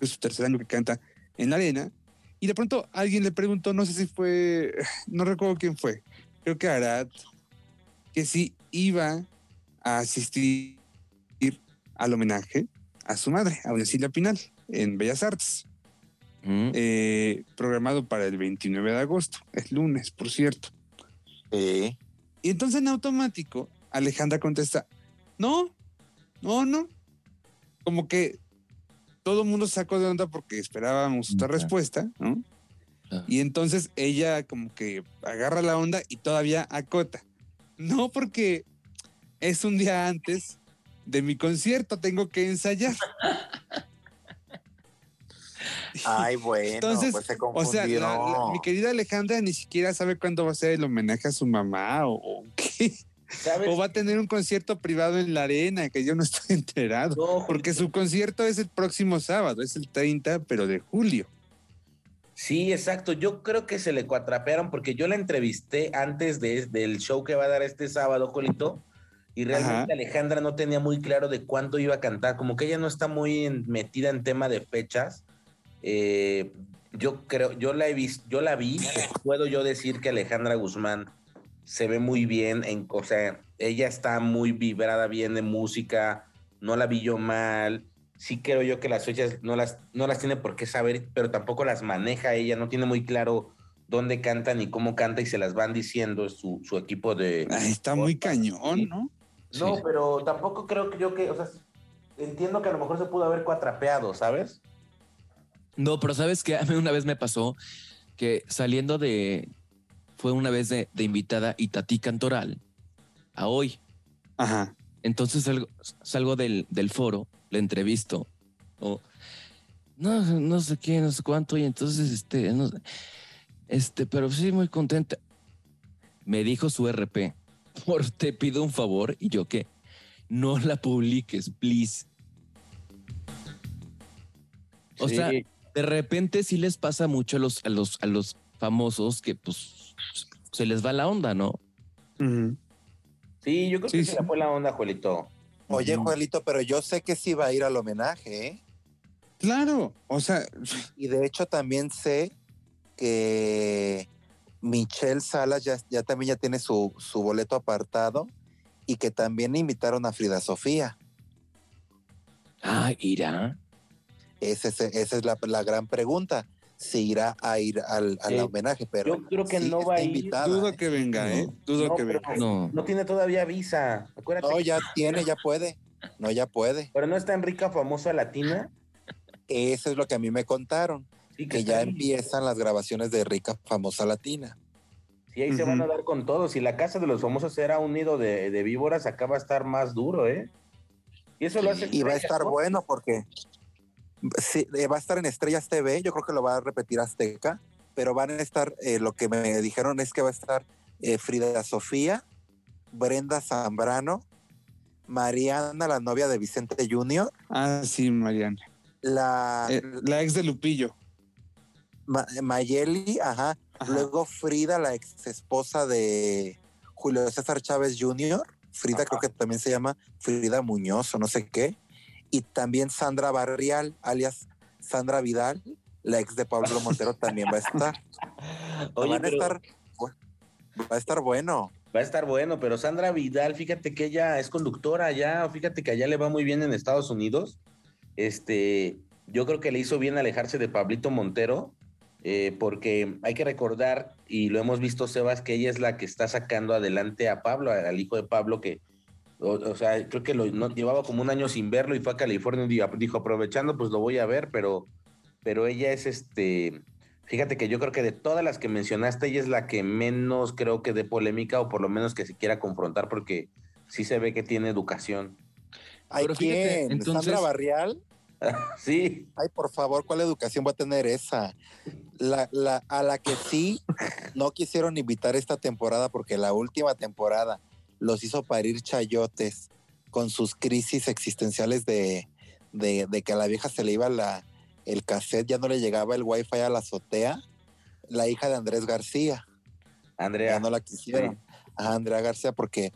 es su tercer año que canta en la arena y de pronto alguien le preguntó no sé si fue no recuerdo quién fue creo que Arad que si iba a asistir al homenaje a su madre a Silvia Pinal en Bellas Artes Mm, eh, programado para el 29 de agosto, es lunes, por cierto. Sí. Y entonces en automático, Alejandra contesta, no, no, no. Como que todo el mundo sacó de onda porque esperábamos otra Claro. respuesta, ¿no? Claro. Y entonces ella como que agarra la onda y todavía acota. No porque es un día antes de mi concierto, tengo que ensayar. Ay, bueno, Entonces, pues se O sea, la- la- mi querida Alejandra ni siquiera sabe cuándo va a ser el homenaje a su mamá o, o qué. ¿Sabes? O va a tener un concierto privado en la arena, que yo no estoy enterado. No, Porque su concierto es el próximo sábado, es el 30, pero de julio. Sí, exacto. Yo creo que se le cuatrapearon porque yo la entrevisté antes de, del show que va a dar este sábado, Jolito, y realmente Ajá. Alejandra no tenía muy claro de cuándo iba a cantar, como que ella no está muy en- metida en tema de fechas. Eh, yo creo, yo la he visto, yo la vi, puedo yo decir que Alejandra Guzmán se ve muy bien, en, o sea, ella está muy vibrada bien de música, no la vi yo mal, sí creo yo que las fechas no las, no las tiene por qué saber, pero tampoco las maneja ella, no tiene muy claro dónde canta ni cómo canta y se las van diciendo su, su equipo de... Ay, está muy cañón, ¿no? No, Sí. pero tampoco creo que yo que, o sea, entiendo que a lo mejor se pudo haber cuatrapeado, ¿sabes? No, pero sabes que a mí una vez me pasó que saliendo de. Fue una vez de, de invitada Itatí Cantoral. a hoy. Ajá. Entonces salgo, salgo del, del foro, le entrevisto. O, no, no sé qué, no sé cuánto. Y entonces, este, no este, pero sí, muy contenta. Me dijo su RP, por te pido un favor. Y yo qué, no la publiques, please. O Sí. sea, de repente sí les pasa mucho a los, a los, a los famosos que pues se les va la onda, ¿no? Sí, yo creo Sí, que sí. se le fue la onda, Juelito. Oye. Juelito, pero yo sé que sí va a ir al homenaje, ¿eh? Claro, o sea, Y de hecho también sé que Michelle Salas ya, ya también ya tiene su, su boleto apartado y que también invitaron a Frida Sofía. Ah, irá. Ese esa es la, la gran pregunta. Si irá a ir al, al Sí. homenaje, pero Yo creo que sí no va a ir. invitada, dudo ¿eh? que venga, ¿eh? Dudo No, que venga. No. No tiene todavía visa. Acuérdate. No, ya tiene, ya puede. No, ya puede. Pero no es tan rica, famosa latina. Eso es lo que a mí me contaron, Sí, que ya ahí. empiezan las grabaciones de Rica Famosa Latina. Sí, ahí se van a dar con todo. Si la casa de los famosos era un nido de, de víboras, acá va a estar más duro, ¿eh? Y eso lo hace. Y va a estar ¿no? bueno porque sí, eh, va a estar en Estrellas TV, yo creo que lo va a repetir Azteca, pero van a estar, eh, lo que me dijeron es que va a estar eh, Frida Sofía, Brenda Zambrano, Mariana, la novia de Vicente Junior, Ah, sí, Mariana. la Eh, la ex de Lupillo. Ma- Mayeli, ajá, Ajá. luego Frida, la ex esposa de Julio César Chávez Jr., Frida creo que también se llama Frida Muñoz o no sé qué, y también Sandra Barrial, alias Sandra Vidal, la ex de Pablo Montero también va a estar. Oye, Van a pero estar, va a estar bueno. va a estar bueno, pero Sandra Vidal, fíjate que ella es conductora allá, fíjate que allá le va muy bien en Estados Unidos. Este, yo creo que le hizo bien alejarse de Pablito Montero, eh, porque hay que recordar, y lo hemos visto, Sebas, que ella es la que está sacando adelante a Pablo, al hijo de Pablo, que, o, o sea, creo que lo, no, llevaba como un año sin verlo y fue a California y dijo, aprovechando, pues lo voy a ver, pero, pero ella es este, fíjate que yo creo que de todas las que mencionaste, ella es la que menos creo que dé polémica o por lo menos que se quiera confrontar porque sí se ve que tiene educación. ¿Hay Pero fíjate, quién? entonces- ¿Sandra Barrial? Sí, Ay, por favor, ¿cuál educación va a tener esa? La, la, a la que sí no quisieron invitar esta temporada porque la última temporada los hizo parir chayotes con sus crisis existenciales de, de, de que a la vieja se le iba la, el cassette, ya no le llegaba el wifi a la azotea. La hija de Andrés García, Andrea. ya no la quisieron. A Andrea García porque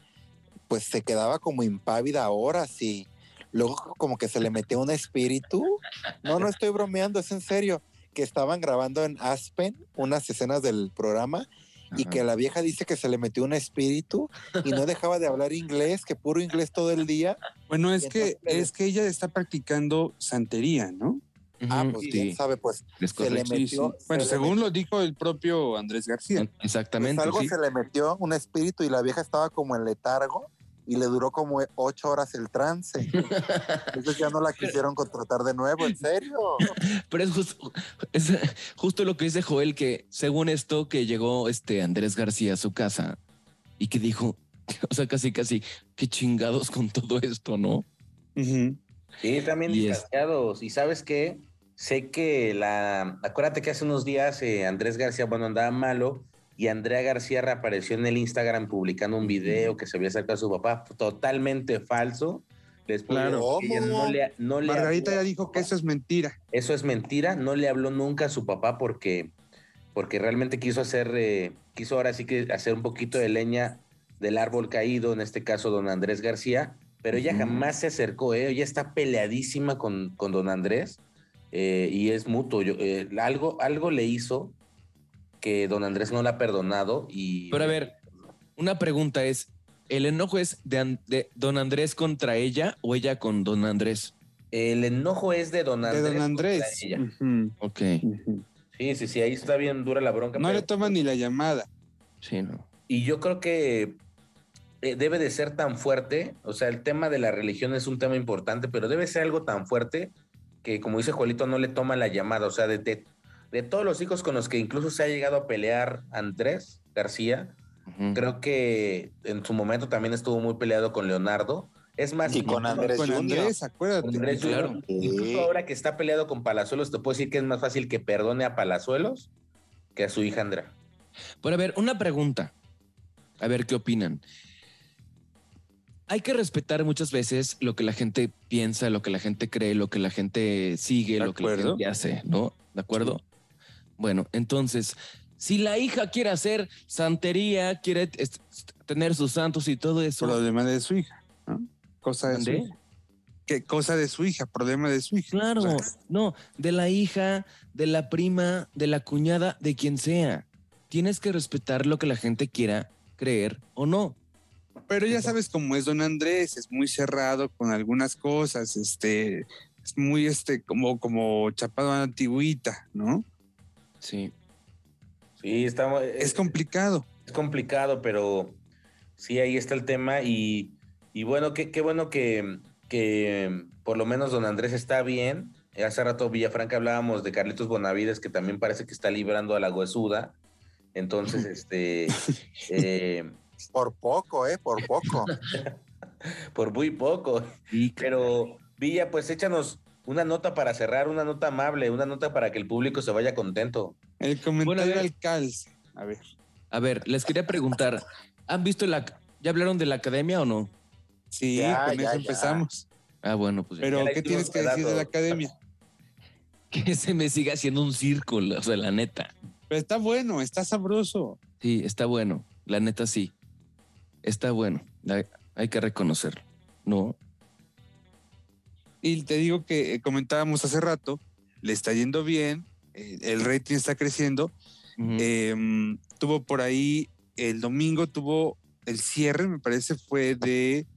pues se quedaba como impávida horas y luego como que se le metió un espíritu. No, no estoy bromeando, es en serio. Que estaban grabando en Aspen unas escenas del programa y que la vieja dice que se le metió un espíritu y no dejaba de hablar inglés, que puro inglés todo el día. Bueno, es que, es que ella está practicando santería, ¿no? Ah, pues sí, quién sabe, pues es se le correcto. Sí, sí. metió. Bueno, se le según lo dijo el propio Andrés García. Pues Exactamente. algo sí. se le metió un espíritu y la vieja estaba como en letargo y le duró como ocho horas el trance. Entonces ya no la quisieron contratar de nuevo, en serio. Pero es justo, es justo lo que dice Joel, que según esto que llegó este Andrés García a su casa y que dijo, o sea, casi, casi, qué chingados con todo esto, ¿no? Ujú. Sí, también Y es- distanciados. Y sabes qué? Sé que la. Acuérdate que hace unos días eh, Andrés García, bueno, andaba malo y Andrea García reapareció en el Instagram publicando un video que se había sacado a su papá. Totalmente falso. Les puedo Claro. no le, no le Margarita habló ya dijo que eso es mentira. Eso es mentira, no le habló nunca a su papá porque, porque realmente quiso hacer, eh, quiso ahora sí que hacer un poquito de leña del árbol caído, en este caso don Andrés García, pero ella jamás se acercó, ¿eh? ella está peleadísima con, con don Andrés eh, y es mutuo. Yo, eh, algo, algo le hizo que don Andrés no la ha perdonado y... Pero a ver, una pregunta es, ¿el enojo es de, de don Andrés contra ella o ella con don Andrés? El enojo es de don De Andrés. don contra Andrés. ella. Ok. Sí, sí, sí, ahí está bien dura la bronca. No pero- le toman ni la llamada. sí, no. Y yo creo que eh, debe de ser tan fuerte, o sea, el tema de la religión es un tema importante, pero debe ser algo tan fuerte que, como dice Juelito, no le toma la llamada, o sea, de, de, de todos los hijos con los que incluso se ha llegado a pelear Andrés García. Creo que en su momento también estuvo muy peleado con Leonardo. Es más, Y con Andrés Con. Andrés, acuérdate. con Andrés Claro. Incluso ahora que está peleado con Palazuelos, te puedo decir que es más fácil que perdone a Palazuelos que a su hija Andrea. Pero a ver, una pregunta. A ver qué opinan. Hay que respetar muchas veces lo que la gente piensa, lo que la gente cree, lo que la gente sigue, lo que la gente hace, ¿no? ¿De acuerdo? Bueno, entonces, si la hija quiere hacer santería, quiere tener sus santos y todo eso, Problema de su hija, ¿no? Cosa de su hija. ¿Qué cosa de su hija? Problema de su hija. Claro, O sea, no, de la hija, de la prima, de la cuñada, de quien sea. Tienes que respetar lo que la gente quiera creer o no. Pero ya sabes cómo es don Andrés, es muy cerrado con algunas cosas, este, es muy este, como, como chapado a la antigüita, ¿no? Sí. Sí, estamos, Es complicado. es complicado, pero sí, ahí está el tema. Y, y bueno, qué, qué bueno que, que por lo menos don Andrés está bien. Hace rato Villafranca hablábamos de Carlitos Bonavides, que también parece que está librando a la huesuda. Entonces, este, eh, Por poco, ¿eh? Por poco. por muy poco. Y Pero Villa, pues échanos una nota para cerrar, una nota amable, una nota para que el público se vaya contento. El comentario calce. A ver. A ver, les quería preguntar, ¿han visto la... ¿Ya hablaron de la academia o no? Sí, Ya, con ya, eso ya. empezamos. Ah, bueno, pues ya. Pero, ¿qué tienes que decir de la academia? que se me siga haciendo un círculo, o sea, la neta. Pero está bueno, está sabroso. Sí, está bueno, la neta sí. Está bueno, hay, hay que reconocerlo. No, Y te digo que eh, comentábamos hace rato, le está yendo bien, eh, el rating está creciendo. Eh, tuvo por ahí, el domingo tuvo el cierre, me parece, fue de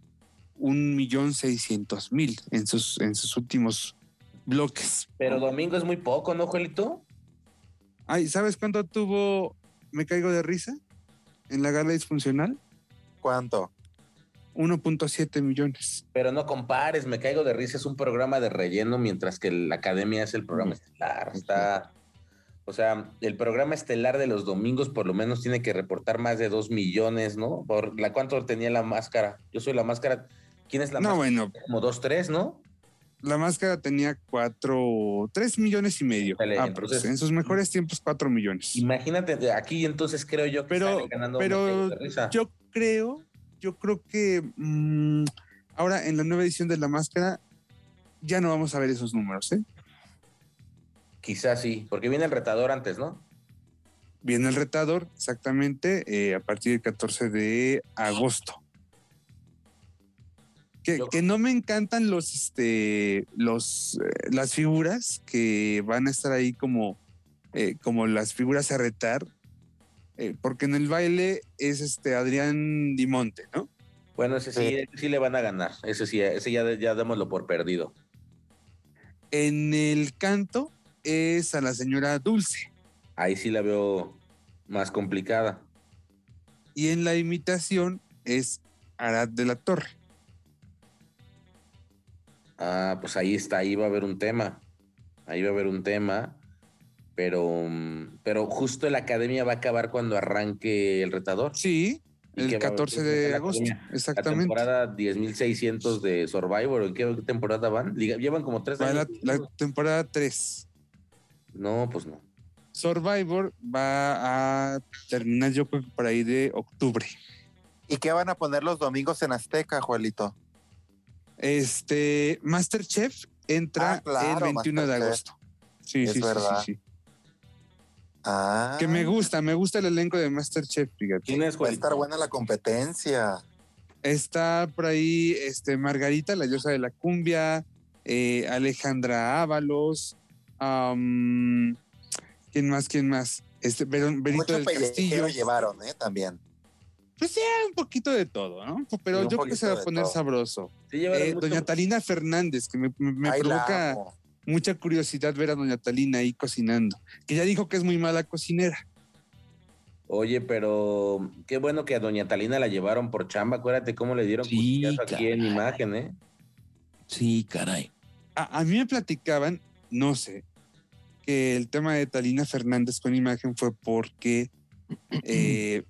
un millón seiscientos mil en sus, en sus últimos bloques. Pero domingo es muy poco, ¿no, Juelito? Ay, ¿sabes cuánto tuvo Me Caigo de Risa en la gala disfuncional? ¿Cuánto? 1.7 millones. Pero no compares, me caigo de risa, es un programa de relleno, mientras que la academia es el programa estelar. Está, o sea, el programa estelar de los domingos por lo menos tiene que reportar más de dos millones, ¿no? Por la cuánto tenía la máscara. Yo soy la máscara. ¿Quién es la No, máscara? bueno, Como dos, tres, ¿no? la máscara tenía cuatro, tres millones y medio. Dale, Ah, entonces- pues, en sus mejores tiempos, cuatro millones. Imagínate, aquí entonces creo yo que Pero- ganando pero de risa. Yo creo, yo creo que mm, ahora en la nueva edición de la máscara ya no vamos a ver esos números, ¿eh? Quizás sí, porque viene el retador antes, ¿no? Viene el retador, exactamente, eh, a partir del 14 de agosto. Que, no me encantan los, este, los, eh, las figuras que van a estar ahí como, eh, como las figuras a retar, eh, porque en el baile es este Adrián Dimonte, ¿no? Bueno, ese sí, Sí. ese sí le van a ganar. Ese sí, ese ya, ya démoslo por perdido. En el canto es a la señora Dulce Ahí sí la veo más complicada. y en la imitación es Arad de la Torre. Ah, pues ahí está, ahí va a haber un tema. Ahí va a haber un tema. Pero, mm, pero justo la academia va a acabar cuando arranque el retador. Sí, ¿Y el qué va a haber? 14 ¿Qué de la agosto, academia? La exactamente. temporada 10.600 de Survivor. ¿En qué temporada van? Llevan como tres Va años. la, la temporada 3. No, pues no. Survivor va a terminar yo creo que por ahí de octubre. ¿Y qué van a poner los domingos en Azteca, Juelito? Este Masterchef entra Ah, claro, el 21 de agosto. Sí, Es sí, sí, verdad. sí, sí. Ah, Que me gusta, me gusta el elenco de Masterchef, fíjate. ¿Quién es, Va a Juelito? estar buena la competencia. Está por ahí este, Margarita, la diosa de la cumbia, eh, Alejandra Ábalos, ¿quién más? ¿Quién más? Este, Verón- Benito Mucho del Castillo. llevaron, ¿eh? También. Pues ya un poquito de todo, ¿no? Pero Sí, yo creo que se va a poner todo. sabroso. Sí, Eh, mucho- doña Talina Fernández, que me, me- me Ay, la provoca amo. Mucha curiosidad ver a doña Talina ahí cocinando, que ya dijo que es muy mala cocinera. Oye, pero qué bueno que a Doña Talina la llevaron por chamba. Acuérdate cómo le dieron Sí, aquí en imagen, ¿eh? sí, caray. A, a mí me platicaban, no sé, que el tema de Talina Fernández con imagen fue porque eh,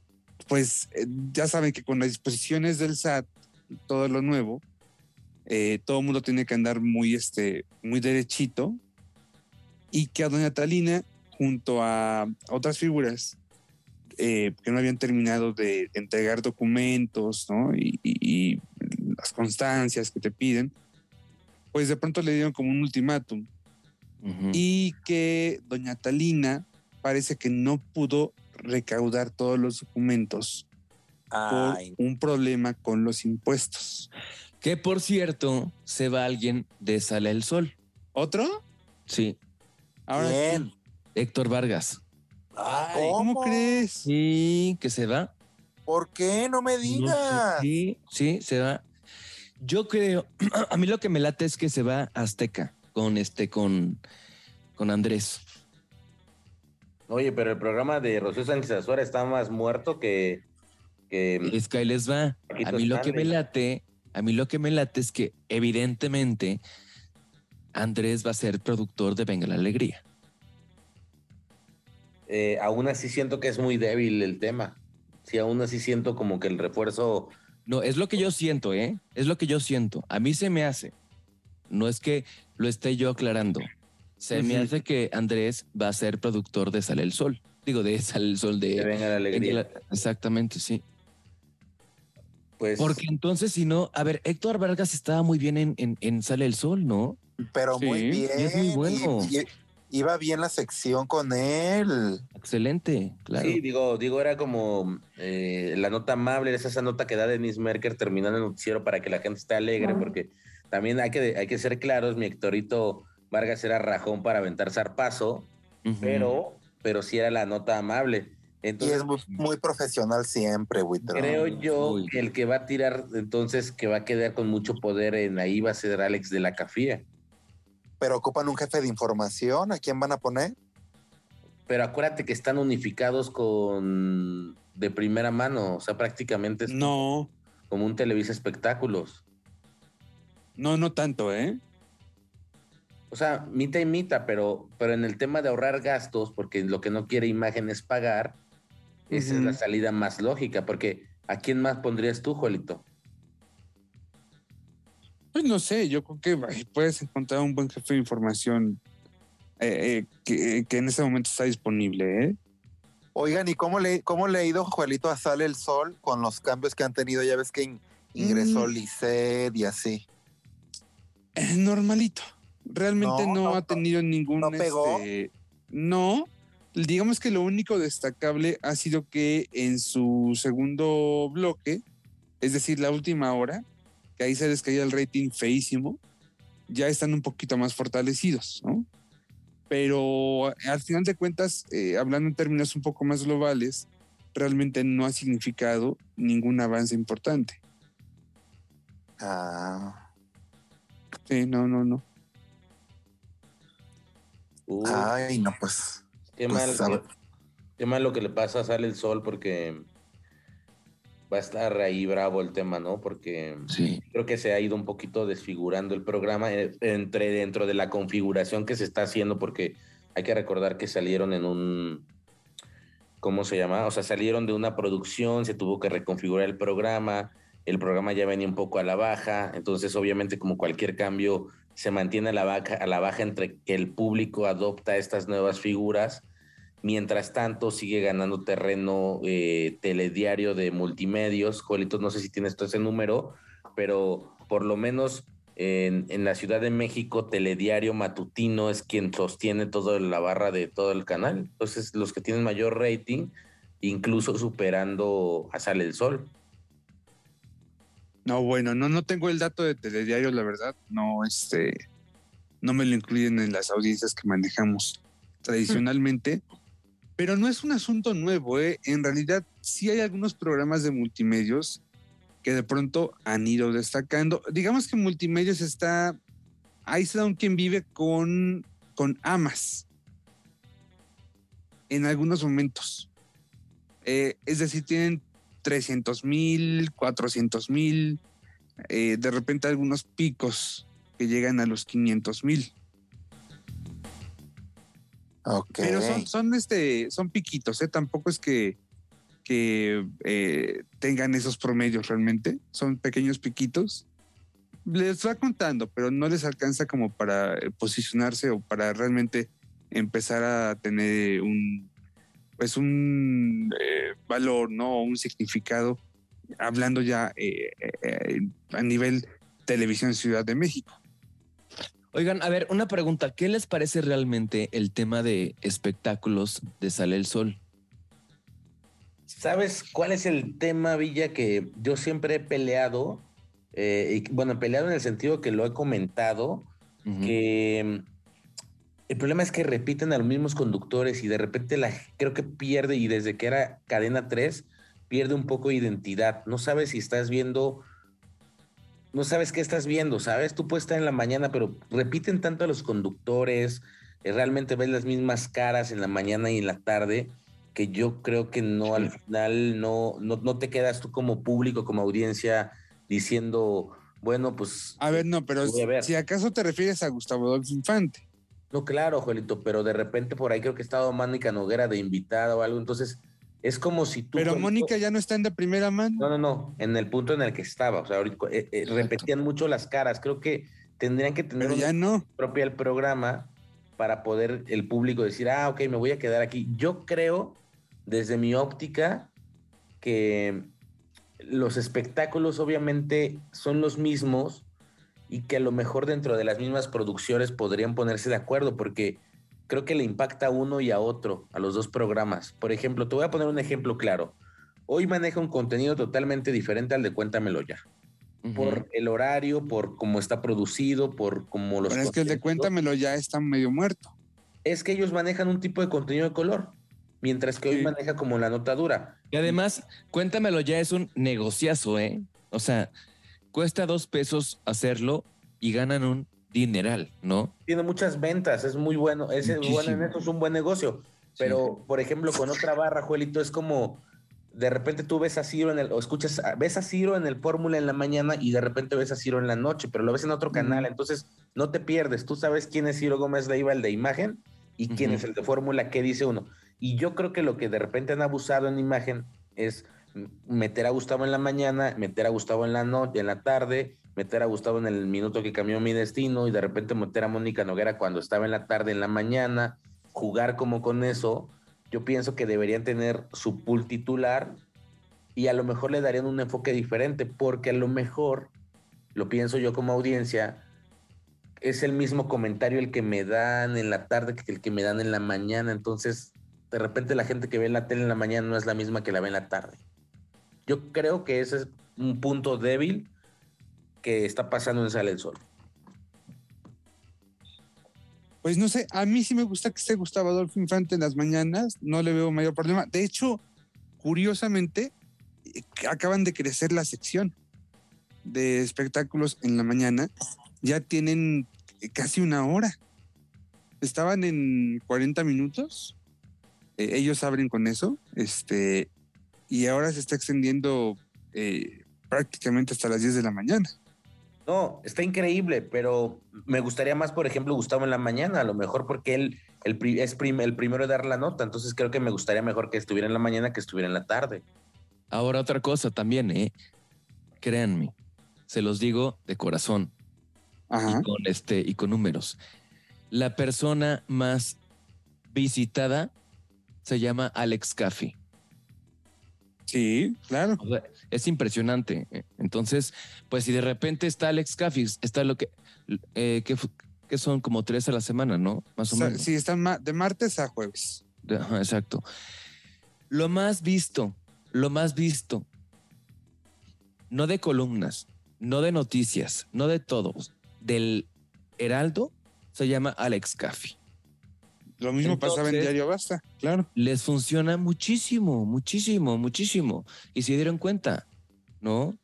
pues eh, ya saben que con las disposiciones del SAT, todo lo nuevo, eh, todo el mundo tiene que andar muy, este, muy derechito y que a doña Talina, junto a otras figuras eh, que no habían terminado de entregar documentos ¿no? y, y- y las constancias que te piden, pues de pronto le dieron como un ultimátum y que doña Talina parece que no pudo recaudar todos los documentos por Ay, un problema con los impuestos. Que por cierto, se va alguien de Sale el Sol. ¿Otro? Sí, Ahora, ¿quién? Héctor Vargas. Ay, ¿cómo crees? Sí, que se va. ¿Por qué? No me No sé, digas. Sí, sí, se va. Yo creo, a mí lo que me late es que se va Azteca con este, con, con Andrés. Oye, pero el programa de Rocío Sánchez Azuara está más muerto que. que Es que ahí les va. Paquito A mí lo que me late, a mí lo que me late es que evidentemente Andrés va a ser productor de Venga la Alegría. eh, aún así siento que es muy débil el tema. Sí, aún así siento como que el refuerzo. No, es lo que yo siento, ¿eh? Es lo que yo siento. A mí se me hace. No es que lo esté yo aclarando. Se me hace que Andrés va a ser productor de Sale el Sol. Digo, de Sale el Sol de... Que venga la alegría. Exactamente, sí. Pues. Porque entonces, si no, a ver, Héctor Vargas estaba muy bien en, en, en Sale el Sol, ¿no? Pero muy bien. y es muy bueno. y- y- iba bien la sección con él. Excelente, claro. Sí, digo, digo, era como eh, la nota amable, es esa nota que da Denise Merker terminando el noticiero para que la gente esté alegre, porque también hay que, hay que ser claros, mi Héctorito Vargas era rajón para aventar zarpazo, pero, pero sí era la nota amable. Y es muy, muy profesional siempre, Buitrón. creo yo Uy. que el que va a tirar, entonces, que va a quedar con mucho poder en ahí va a ser Alex de la Cafía. Pero ocupan un jefe de información. ¿A quién van a poner? Pero acuérdate que están unificados con de primera mano, o sea, prácticamente es No, como un Televisa Espectáculos. no, no tanto, ¿eh? O sea, mita y mita, pero, pero en el tema de ahorrar gastos, porque lo que no quiere imagen es pagar, esa es la salida más lógica, porque ¿a quién más pondrías tú, Jolito? Pues no sé, yo creo que puedes encontrar un buen jefe de información eh, eh, que, que en ese momento está disponible, ¿eh? Oigan, ¿y cómo le, cómo le ha ido Juelito a Sale el Sol con los cambios que han tenido? Ya ves que in- ingresó Mm. Lisset y así. Eh, Normalito. Realmente No, no, no, ha tenido ningún. ¿no pegó? este, no. Digamos que lo único destacable ha sido que en su segundo bloque, es decir, la última hora, que ahí se les caía el rating feísimo, ya están un poquito más fortalecidos, ¿no? Pero al final de cuentas, eh, hablando en términos un poco más globales, realmente no ha significado ningún avance importante. Ah, Sí, no, no, no. Ay, no, pues. Qué, pues, mal, qué mal lo que le pasa a Sale el Sol, porque va a estar ahí bravo el tema, ¿no? Porque Sí. creo que se ha ido un poquito desfigurando el programa eh, entre dentro de la configuración que se está haciendo, porque hay que recordar que salieron en un, ¿cómo se llama? O sea, salieron de una producción, se tuvo que reconfigurar el programa, el programa ya venía un poco a la baja, entonces obviamente como cualquier cambio se mantiene a la baja, a la baja entre que el público adopta estas nuevas figuras. Mientras tanto, sigue ganando terreno eh, telediario de multimedios. Juelito, no sé si tienes todo ese número, pero por lo menos en, en la Ciudad de México, Telediario Matutino es quien sostiene toda la barra de todo el canal. Entonces, los que tienen mayor rating, incluso superando a Sale el Sol. No, bueno, no, no tengo el dato de telediario, la verdad. No, este, no me lo incluyen en las audiencias que manejamos tradicionalmente. Pero no es un asunto nuevo, ¿eh? En realidad, sí hay algunos programas de multimedios que de pronto han ido destacando. Digamos que multimedios está, ahí se da un quien vive con, con amas en algunos momentos. Eh, es decir, tienen 300 mil, 400 mil, eh, de repente algunos picos que llegan a los 500 mil. Pero son, son, este, son piquitos, ¿eh? Tampoco es que, que eh, tengan esos promedios realmente. Son pequeños piquitos. Les va contando, pero no les alcanza como para eh, posicionarse o para realmente empezar a tener un pues un eh, valor, ¿no? Un significado, hablando ya eh, a nivel televisión Ciudad de México. Oigan, a ver, una pregunta. ¿Qué les parece realmente el tema de espectáculos de Sale el Sol? ¿Sabes cuál es el tema, Villa, que yo siempre he peleado? Eh, y, bueno, peleado en el sentido que lo he comentado, que mm, el problema es que repiten a los mismos conductores y de repente la, creo que pierde, y desde que era cadena 3, pierde un poco de identidad. No sabes si estás viendo, no sabes qué estás viendo, ¿sabes? Tú puedes estar en la mañana, pero repiten tanto a los conductores, eh, realmente ves las mismas caras en la mañana y en la tarde, que yo creo que no, al final no, no, no te quedas tú como público, como audiencia, diciendo, bueno, pues... A ver, no, pero si acaso te refieres a Gustavo Adolfo Infante. No, claro, Joelito, pero de repente por ahí creo que estaba Mónica Noguera de invitada o algo, entonces es como si tú... Pero Mónica ya no está en de primera mano. No, no, no, en el punto en el que estaba, o sea, ahorita eh, eh, repetían mucho las caras, creo que tendrían que tener Pero ya no. propia el programa para poder el público decir, ah, ok, me voy a quedar aquí. Yo creo, desde mi óptica, que los espectáculos obviamente son los mismos y que a lo mejor dentro de las mismas producciones podrían ponerse de acuerdo porque creo que le impacta a uno y a otro, a los dos programas. Por ejemplo, te voy a poner un ejemplo claro. Hoy maneja un contenido totalmente diferente al de Cuéntamelo ya. Por el horario, por cómo está producido, por cómo los... Pero es que el de. Cuéntamelo ya está medio muerto. Es que ellos manejan un tipo de contenido de color, mientras que hoy maneja como la nota dura. Y además, cuéntamelo ya es un negociazo, ¿eh? O sea, cuesta dos pesos hacerlo y ganan un dineral, ¿no? Tiene muchas ventas, es muy bueno, es bueno en eso, es un buen negocio. Pero, por ejemplo, con otra barra, Juelito, es como de repente tú ves a Ciro en el, o escuchas, ves a Ciro en el Fórmula en la mañana y de repente ves a Ciro en la noche, pero lo ves en otro canal, entonces no te pierdes. Tú sabes quién es Ciro Gómez Leiva, el de imagen, y quién es el de Fórmula, qué dice uno. Y yo creo que lo que de repente han abusado en imagen es meter a Gustavo en la mañana, meter a Gustavo en la noche, en la tarde, meter a Gustavo en el minuto que cambió mi destino y de repente meter a Mónica Noguera cuando estaba en la tarde, en la mañana, jugar como con eso. Yo pienso que deberían tener su pool titular y a lo mejor le darían un enfoque diferente, porque a lo mejor, lo pienso yo como audiencia, es el mismo comentario el que me dan en la tarde que el que me dan en la mañana. Entonces, de repente la gente que ve la tele en la mañana no es la misma que la ve en la tarde. Yo creo que ese es un punto débil que está pasando en Sale el Sol. Pues no sé, a mí sí me gusta que esté Gustavo Adolfo Infante en las mañanas, no le veo mayor problema. De hecho, curiosamente, eh, acaban de crecer la sección de espectáculos en la mañana, ya tienen eh, casi una hora. Estaban en 40 minutos, eh, ellos abren con eso, este, y ahora se está extendiendo prácticamente hasta las 10 de la mañana. No, está increíble, pero me gustaría más, por ejemplo, Gustavo en la mañana, a lo mejor porque él el, es prim- el primero de dar la nota, entonces creo que me gustaría mejor que estuviera en la mañana que estuviera en la tarde. Ahora otra cosa también, ¿eh? Créanme, se los digo de corazón Ajá. y con este y con números. La persona más visitada se llama Alex Caffey. Sí, claro. O sea, es impresionante. Entonces, pues si de repente está Alex Caffey, está lo que, eh, que, fu- que son como tres a la semana, ¿no? Más o menos. Sí, están de martes a jueves. Ajá, exacto. Lo más visto, lo más visto, no de columnas, no de noticias, no de todos, del Heraldo, se llama Alex Caffey. Lo mismo pasaba en Diario Basta, claro. Les funciona muchísimo, muchísimo, muchísimo. Y se dieron cuenta, ¿no?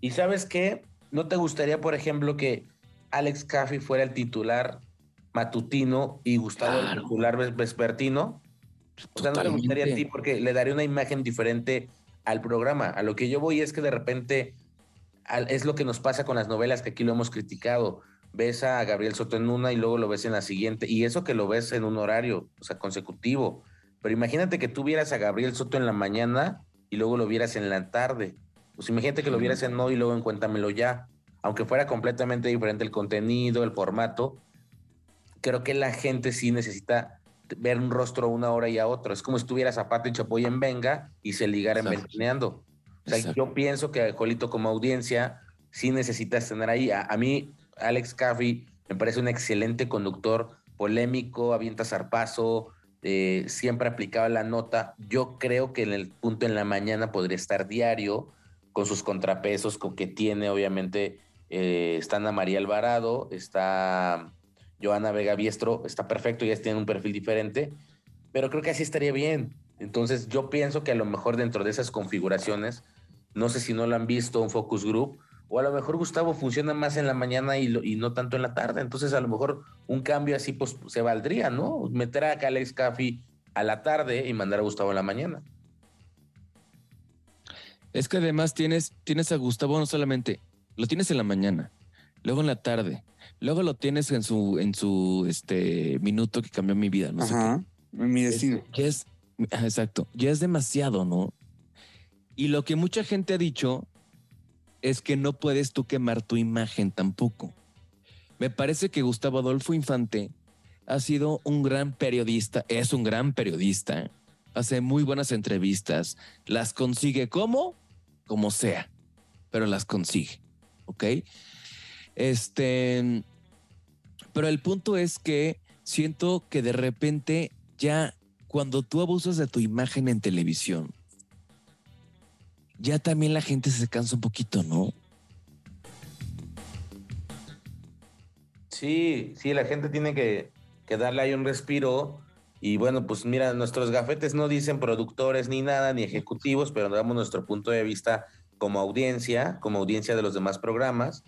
¿Y sabes qué? ¿No te gustaría, por ejemplo, que Alex Caffey fuera el titular matutino y Gustavo el titular ves- vespertino? O sea, ¿no te gustaría a ti? Porque le daría una imagen diferente al programa. A lo que yo voy es que de repente es lo que nos pasa con las novelas que aquí lo hemos criticado. Ves a Gabriel Soto en una y luego lo ves en la siguiente. Y eso que lo ves en un horario, o sea, consecutivo. pero imagínate que tú vieras a Gabriel Soto en la mañana y luego lo vieras en la tarde. Pues imagínate que lo vieras en hoy y luego en Cuéntamelo ya. Aunque fuera completamente diferente el contenido, el formato, creo que la gente sí necesita ver un rostro una hora y a otra. Es como si estuviera Zapata y Chapoy en Venga y se ligaran Exacto. ventaneando. O sea, Exacto. yo pienso que Jolito como audiencia sí necesitas tener ahí. A, a mí, Alex Caffey me parece un excelente conductor, polémico, avienta zarpazo, eh, siempre aplicaba la nota. Yo creo que en el punto en la mañana podría estar diario con sus contrapesos con que tiene, obviamente, eh, está Ana María Alvarado, está Joana Vega Biestro, está perfecto, ya tienen un perfil diferente, pero creo que así estaría bien. Entonces yo pienso que a lo mejor dentro de esas configuraciones, no sé si no lo han visto un focus group, o a lo mejor Gustavo funciona más en la mañana y, lo- y no tanto en la tarde. Entonces a lo mejor un cambio así pues se valdría, ¿no? Meter a Alex Caffey a la tarde y mandar a Gustavo en la mañana. Es que además tienes, tienes a Gustavo no solamente, lo tienes en la mañana, luego en la tarde, luego lo tienes en su, en su este minuto que cambió mi vida, no sé Ajá. Mi qué. destino. Este, ya es, ajá, exacto, ya es demasiado, ¿no? Y lo que mucha gente ha dicho es que no puedes tú quemar tu imagen tampoco. Me parece que Gustavo Adolfo Infante ha sido un gran periodista, es un gran periodista, hace muy buenas entrevistas, las consigue como, como sea, pero las consigue, ¿ok? Este, pero el punto es que siento que de repente ya cuando tú abusas de tu imagen en televisión, ya también la gente se cansa un poquito, ¿no? Sí, sí, la gente tiene que, que darle ahí un respiro. Y bueno, pues mira, nuestros gafetes no dicen productores ni nada, ni ejecutivos, pero damos nuestro punto de vista como audiencia, como audiencia de los demás programas.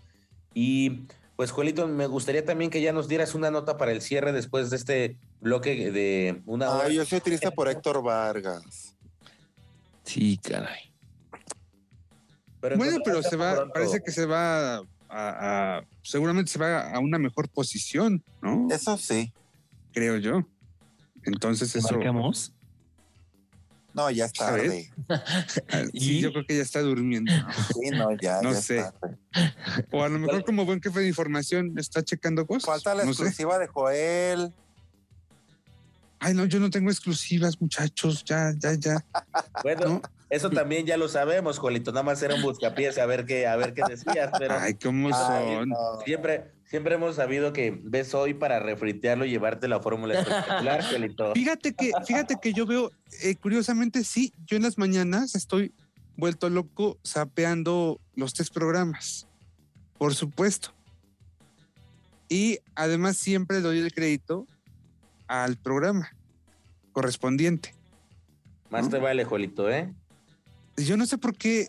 Y pues, Juelito, me gustaría también que ya nos dieras una nota para el cierre después de este bloque de una hora. Ay, yo soy triste por Héctor Vargas. Sí, caray. Pero Bueno, pero se va, pronto. parece que se va a, a- seguramente se va a una mejor posición, ¿no? Eso sí. Creo yo. Entonces eso. ¿Marcamos? No, ya es ¿Sabes? tarde. Sí, yo creo que ya está durmiendo. Sí, no, ya, No ya sé. tarde. O a lo mejor como buen jefe de información está checando cosas. Falta la no sé. exclusiva de Joel. Ay, no, yo no tengo exclusivas, muchachos. Ya, ya, ya. Bueno, ¿no? Eso también ya lo sabemos, Juelito. Nada más era un buscapiés a ver qué, a ver qué decías, pero Ay, cómo Ay, son. no. siempre, siempre hemos sabido que ves hoy para refritearlo y llevarte la fórmula espectacular, Juelito. Fíjate que, fíjate que yo veo, eh, curiosamente, sí, yo en las mañanas estoy vuelto loco sapeando los tres programas. Por supuesto. Y además siempre doy el crédito al programa correspondiente. Más ¿no? te vale, Juelito, ¿eh? Yo no sé por qué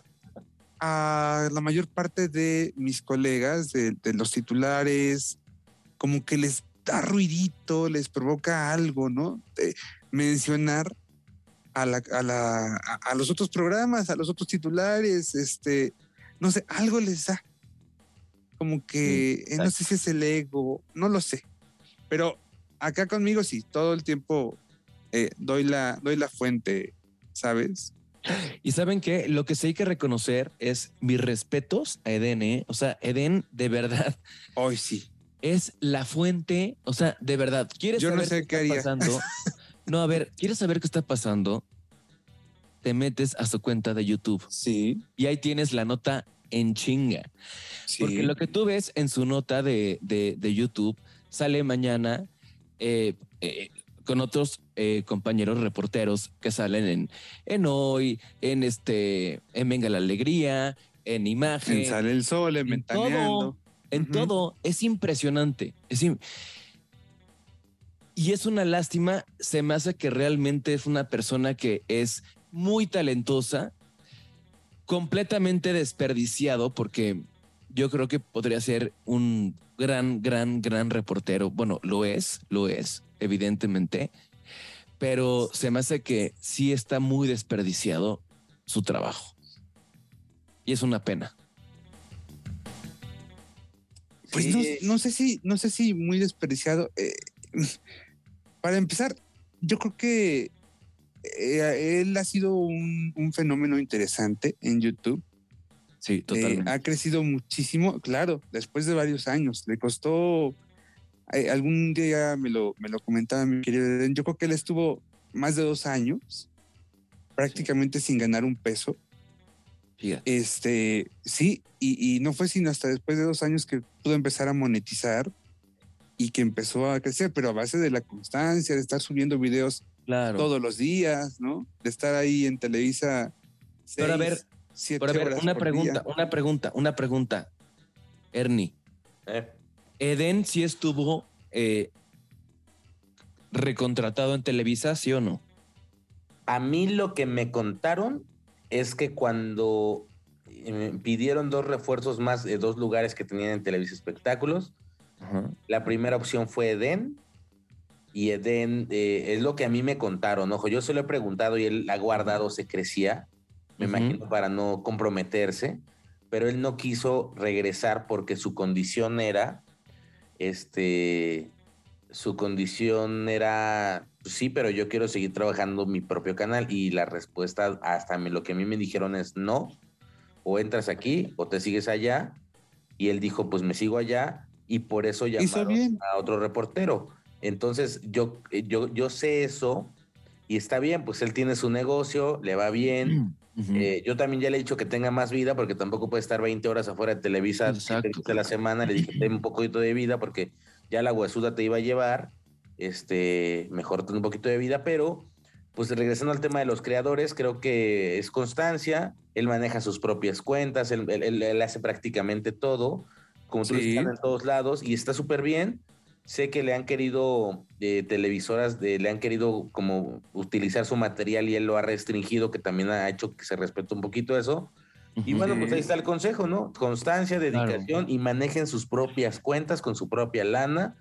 a la mayor parte de mis colegas, de, de los titulares, como que les da ruidito, les provoca algo, ¿no? De mencionar a, la, a, la- a- a los otros programas, a los otros titulares, este, no sé, algo les da. Como que, eh, no sé si es el ego, no lo sé. Pero acá conmigo sí, todo el tiempo eh, doy, la, doy la fuente, ¿sabes? Y saben que lo que sí hay que reconocer es mis respetos a Eden, ¿eh? O sea, Eden, de verdad, Hoy sí. es la fuente. O sea, de verdad, ¿quieres Yo no saber sé qué está haría. pasando? No, a ver, ¿quieres saber qué está pasando? Te metes a su cuenta de YouTube Sí, y ahí tienes la nota en chinga. sí. Porque lo que tú ves en su nota de, de- de YouTube sale mañana eh, eh, con otros eh, compañeros reporteros que salen en, en Hoy, en este, en Venga la Alegría, en Imagen, En Sale el Sol, en en todo, en todo. Es impresionante. Es y es una lástima, se me hace que realmente es una persona que es muy talentosa, completamente desperdiciado, porque yo creo que podría ser un gran, gran, gran reportero. Bueno, lo es, lo es, evidentemente, pero se me hace que sí está muy desperdiciado su trabajo. Y es una pena. Pues Sí. no, no sé si, no sé si muy desperdiciado. Eh, para empezar, yo creo que eh, él ha sido un, un fenómeno interesante en YouTube. Sí, Eh, totalmente. ha crecido muchísimo, claro, después de varios años. Le costó, eh, algún día me lo, me lo comentaba mi querido Eden, yo creo que él estuvo más de dos años prácticamente sin ganar un peso. Fíjate. Este, sí, y, y no fue sino hasta después de dos años que pudo empezar a monetizar y que empezó a crecer, pero a base de la constancia, de estar subiendo videos Claro. todos los días, ¿no? De estar ahí en Televisa. Pero a seis, ver, siete Pero a ver, horas una pregunta, día. una pregunta, una pregunta. Ernie, Eh, ¿Eden sí estuvo eh, recontratado en Televisa, sí o no? A mí lo que me contaron es que cuando eh, pidieron dos refuerzos más de dos lugares que tenían en Televisa Espectáculos, Ajá. la primera opción fue Eden. Y Eden eh, es lo que a mí me contaron. Ojo, yo se lo he preguntado y él ha guardado secrecía, me Ujú. imagino, para no comprometerse. Pero él no quiso regresar porque su condición era, este, su condición era, pues sí, pero yo quiero seguir trabajando mi propio canal. Y la respuesta hasta lo que a mí me dijeron es no, o entras aquí o te sigues allá. Y él dijo, pues me sigo allá y por eso llamaron bien. a otro reportero. Entonces yo, eh, yo, yo sé eso y está bien, pues él tiene su negocio, le va bien. Ujú. Eh, yo también ya le he dicho que tenga más vida porque tampoco puede estar 20 horas afuera de Televisa a la semana. Le dije, ten un poquito de vida porque ya la huesuda te iba a llevar. Este, mejor ten un poquito de vida, pero pues regresando al tema de los creadores, creo que es constancia. Él maneja sus propias cuentas, él, él- él- hace prácticamente todo. Como tú Sí. están en todos lados y está súper bien. Sé que le han querido, eh, televisoras, de- le han querido como utilizar su material y él lo ha restringido, que también ha hecho que se respete un poquito eso. Y bueno, pues ahí está el consejo, ¿no? Constancia, Claro. dedicación y manejen sus propias cuentas con su propia lana.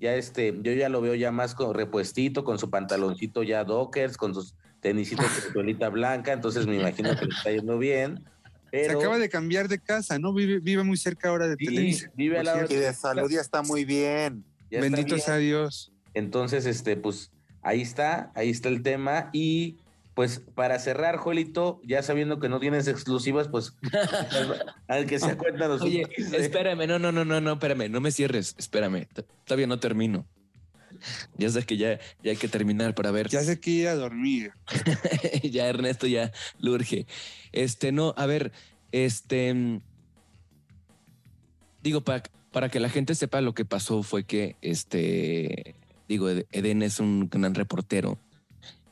Ya este, yo ya lo veo ya más con repuestito, con su pantaloncito ya dockers, con sus tenisitos con suelita blanca, entonces me imagino que le está yendo bien. Se acaba de cambiar de casa, ¿no? Vive, vive muy cerca ahora de Sí, Televisa. vive al por lado Y de salud ya está muy bien. Ya Bendito sea Dios. Entonces, este, pues ahí está, ahí está el tema. Y pues para cerrar, Joelito, ya sabiendo que no tienes exclusivas, pues al que se cuenta los Oye, espérame, no, no, no, no, no, espérame, no me cierres, espérame, todavía no termino. Ya sé que ya, ya hay que terminar para ver. Ya sé que ir a dormir. ya Ernesto ya lo urge. Este, no, a ver, este. mm, Digo, para, para que la gente sepa lo que pasó fue que, este, digo, Ed- Eden es un gran reportero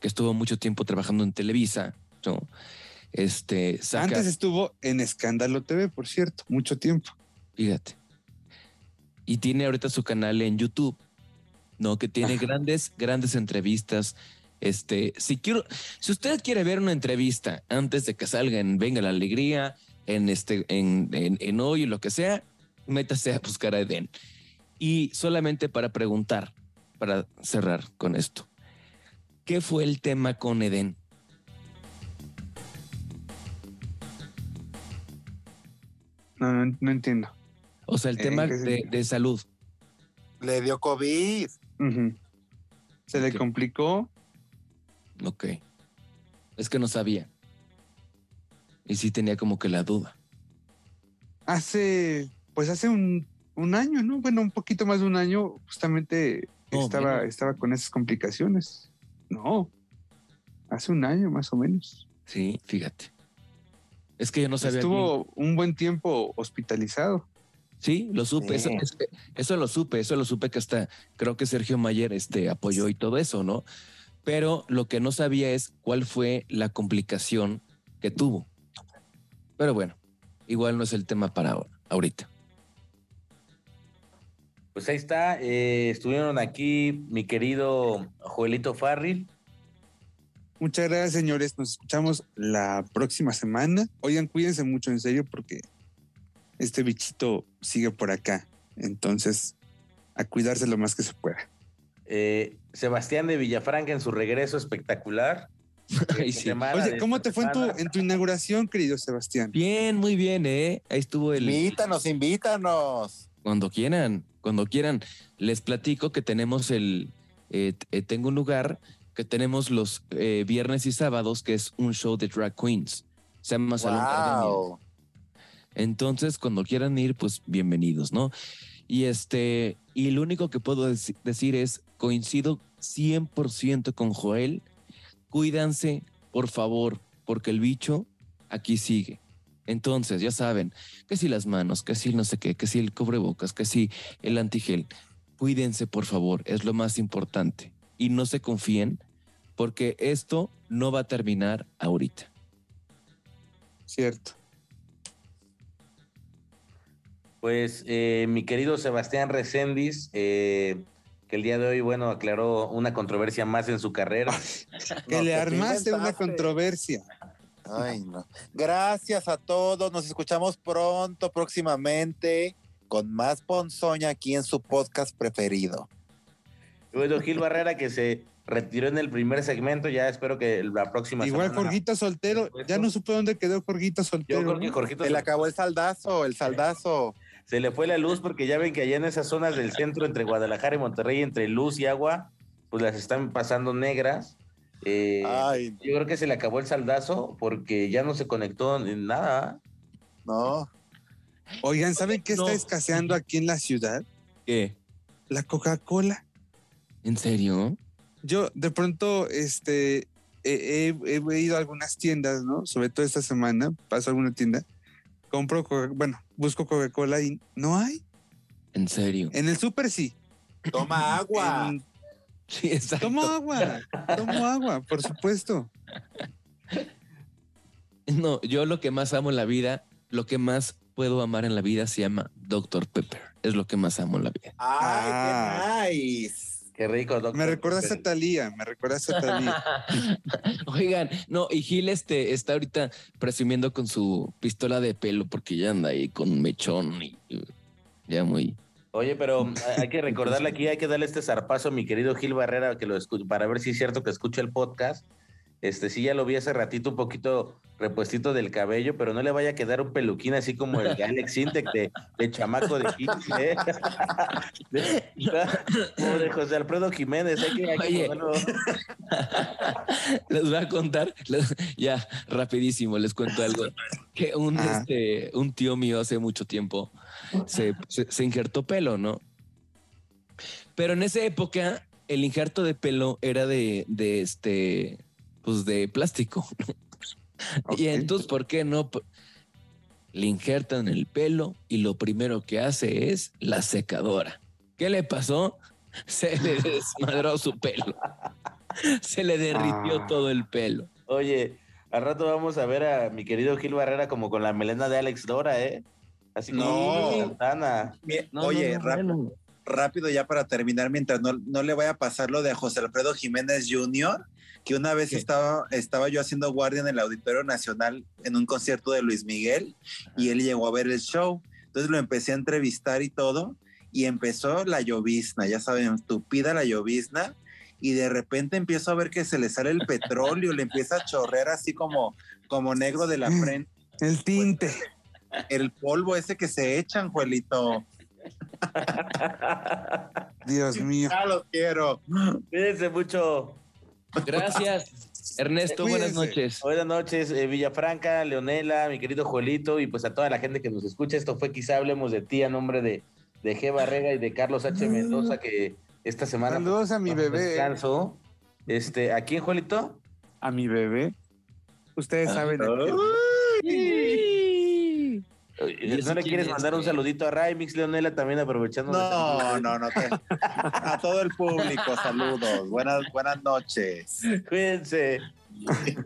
que estuvo mucho tiempo trabajando en Televisa, ¿no? Este, saca, Antes estuvo en Escándalo TV, por cierto, mucho tiempo. fíjate. Y tiene ahorita su canal en YouTube, ¿no? Que tiene Ajá. grandes, grandes entrevistas. Este, si quiero, si usted quiere ver una entrevista antes de que salga en Venga la Alegría, en este, en, en, en hoy, lo que sea, métase a buscar a Eden. Y solamente para preguntar, para cerrar con esto, ¿qué fue el tema con Eden? No, no, no entiendo. O sea, el ¿En tema de, de salud. Le dio COVID. Se le complicó. Ok. Es que no sabía. Y sí tenía como que la duda. Hace, pues hace un, un año, ¿no? Bueno, un poquito más de un año, justamente No, estaba, estaba con esas complicaciones. No, hace un año más o menos. Sí, fíjate. Es que yo no sabía. Estuvo un buen tiempo hospitalizado. Sí, lo supe. Eso lo supe. Eso lo supe que hasta creo que Sergio Mayer este, apoyó y todo eso, ¿no? Pero lo que no sabía es cuál fue la complicación que tuvo. Pero bueno, igual no es el tema para ahora, ahorita. Pues ahí está, eh, estuvieron aquí mi querido Joelito Farril. Muchas gracias, señores. Nos escuchamos la próxima semana. Oigan, cuídense mucho, en serio, porque este bichito sigue por acá. Entonces, a cuidarse lo más que se pueda. eh, Sebastián de Villafranca en su regreso espectacular. Ay, sí. Oye, ¿cómo te fue en tu, en tu inauguración, querido Sebastián? Bien, muy bien, ¿eh? Ahí estuvo el... Invítanos, invítanos. Cuando quieran, cuando quieran. Les platico que tenemos el, eh, eh, tengo un lugar que tenemos los eh, viernes y sábados, que es un show de drag queens. Se llama. Wow. Entonces, cuando quieran ir, pues bienvenidos, ¿no? Y este, y lo único que puedo deci- decir es, coincido 100% con Joel, cuídanse, por favor, porque el bicho aquí sigue. Entonces, ya saben, que si las manos, que si no sé qué, que si el cubrebocas, que si el antigel, cuídense, por favor, es lo más importante. Y no se confíen, porque esto no va a terminar ahorita. Cierto. Pues eh, mi querido Sebastián Recendis, eh, que el día de hoy, bueno, aclaró una controversia más en su carrera. Que No, le armaste una controversia. Ay, no. Gracias a todos. Nos escuchamos pronto, próximamente, con más ponzoña aquí en su podcast preferido. Bueno, Gil Barrera, que se retiró en el primer segmento, ya espero que la próxima Igual semana- Jorgito Soltero. Ya no supe dónde quedó Jorgito Yo Soltero. creo que Se le acabó el saldazo, el saldazo. se le fue la luz porque ya ven que allá en esas zonas del centro entre Guadalajara y Monterrey, entre luz y agua, pues las están pasando negras. Eh, Ay, yo creo que se le acabó el saldazo porque ya no se conectó en nada. no. Oigan, ¿saben qué No. está escaseando aquí en la ciudad? ¿Qué? La Coca-Cola. ¿En serio? Yo de pronto, este, he, he- he ido a algunas tiendas, ¿no? Sobre todo esta semana, paso a alguna tienda, compro, Coca- bueno, busco Coca-Cola y no hay. ¿En serio? En el súper sí. Toma agua. En- Sí, exacto. tomo agua, tomo agua, por supuesto. No, yo lo que más amo en la vida, lo que más puedo amar en la vida se llama Dr. Pepper. Es lo que más amo en la vida. Ah. Ay, qué nice. Qué rico, doctor. Me recordaste a Talía, me recordaste a Talía. Oigan, no, y Gil este, está ahorita presumiendo con su pistola de pelo porque ya anda ahí con mechón y y ya muy... Oye, pero hay que recordarle aquí, hay que darle este zarpazo a mi querido Gil Barrera que lo escu- para ver si es cierto que escucha el podcast. Este sí ya lo vi hace ratito un poquito repuestito del cabello, pero no le vaya a quedar un peluquín así como el de Alex Intec de, de chamaco de 15, ¿eh? De José Alfredo Jiménez, hay que, hay Oye. Les voy a contar, les- ya rapidísimo les cuento algo. Que un, este, un tío mío hace mucho tiempo se, se, se injertó pelo, ¿no? Pero en esa época el injerto de pelo era de, de este, pues de plástico. Y entonces, ¿por qué no? Le injertan el pelo y lo primero que hace es la secadora. ¿Qué le pasó? Se le desmadró su pelo. Se le derritió Ah. todo el pelo. Oye, al rato vamos a ver a mi querido Gil Barrera como con la melena de Alex Dora, ¿eh? Así como No. Santana. No, Oye, no, no, rap- bueno. rápido ya para terminar, mientras no, no le vaya a pasar lo de José Alfredo Jiménez Jr., que una vez ¿Qué? estaba, estaba yo haciendo guardia en el Auditorio Nacional en un concierto de Luis Miguel y él llegó a ver el show. Entonces lo empecé a entrevistar y todo, y empezó la llovizna, ya saben, tupida la llovizna, y de repente empiezo a ver que se le sale el petróleo, le empieza a chorrear así como, como negro de la frente, El tinte. el polvo ese que se echan, Juelito. Dios mío. Ya los quiero. Cuídense mucho. Gracias, Ernesto. Buenas noches. Buenas noches, eh, Villafranca, Leonela, mi querido Juelito, y pues a toda la gente que nos escucha. Esto fue Quizá Hablemos de Ti a nombre de, de G. Barrega y de Carlos H. Mendoza, que esta semana. Saludos a mi bebé. Descanso. Este, ¿A quién, Juelito? A mi bebé. Ustedes saben. a quién. Oye, ¿Y ese ¿No le quieres es, mandar un güey? saludito a Raimix, Leonela, también aprovechando? No, no, no. te- a todo el público, saludos. Buenas, buenas noches. Cuídense.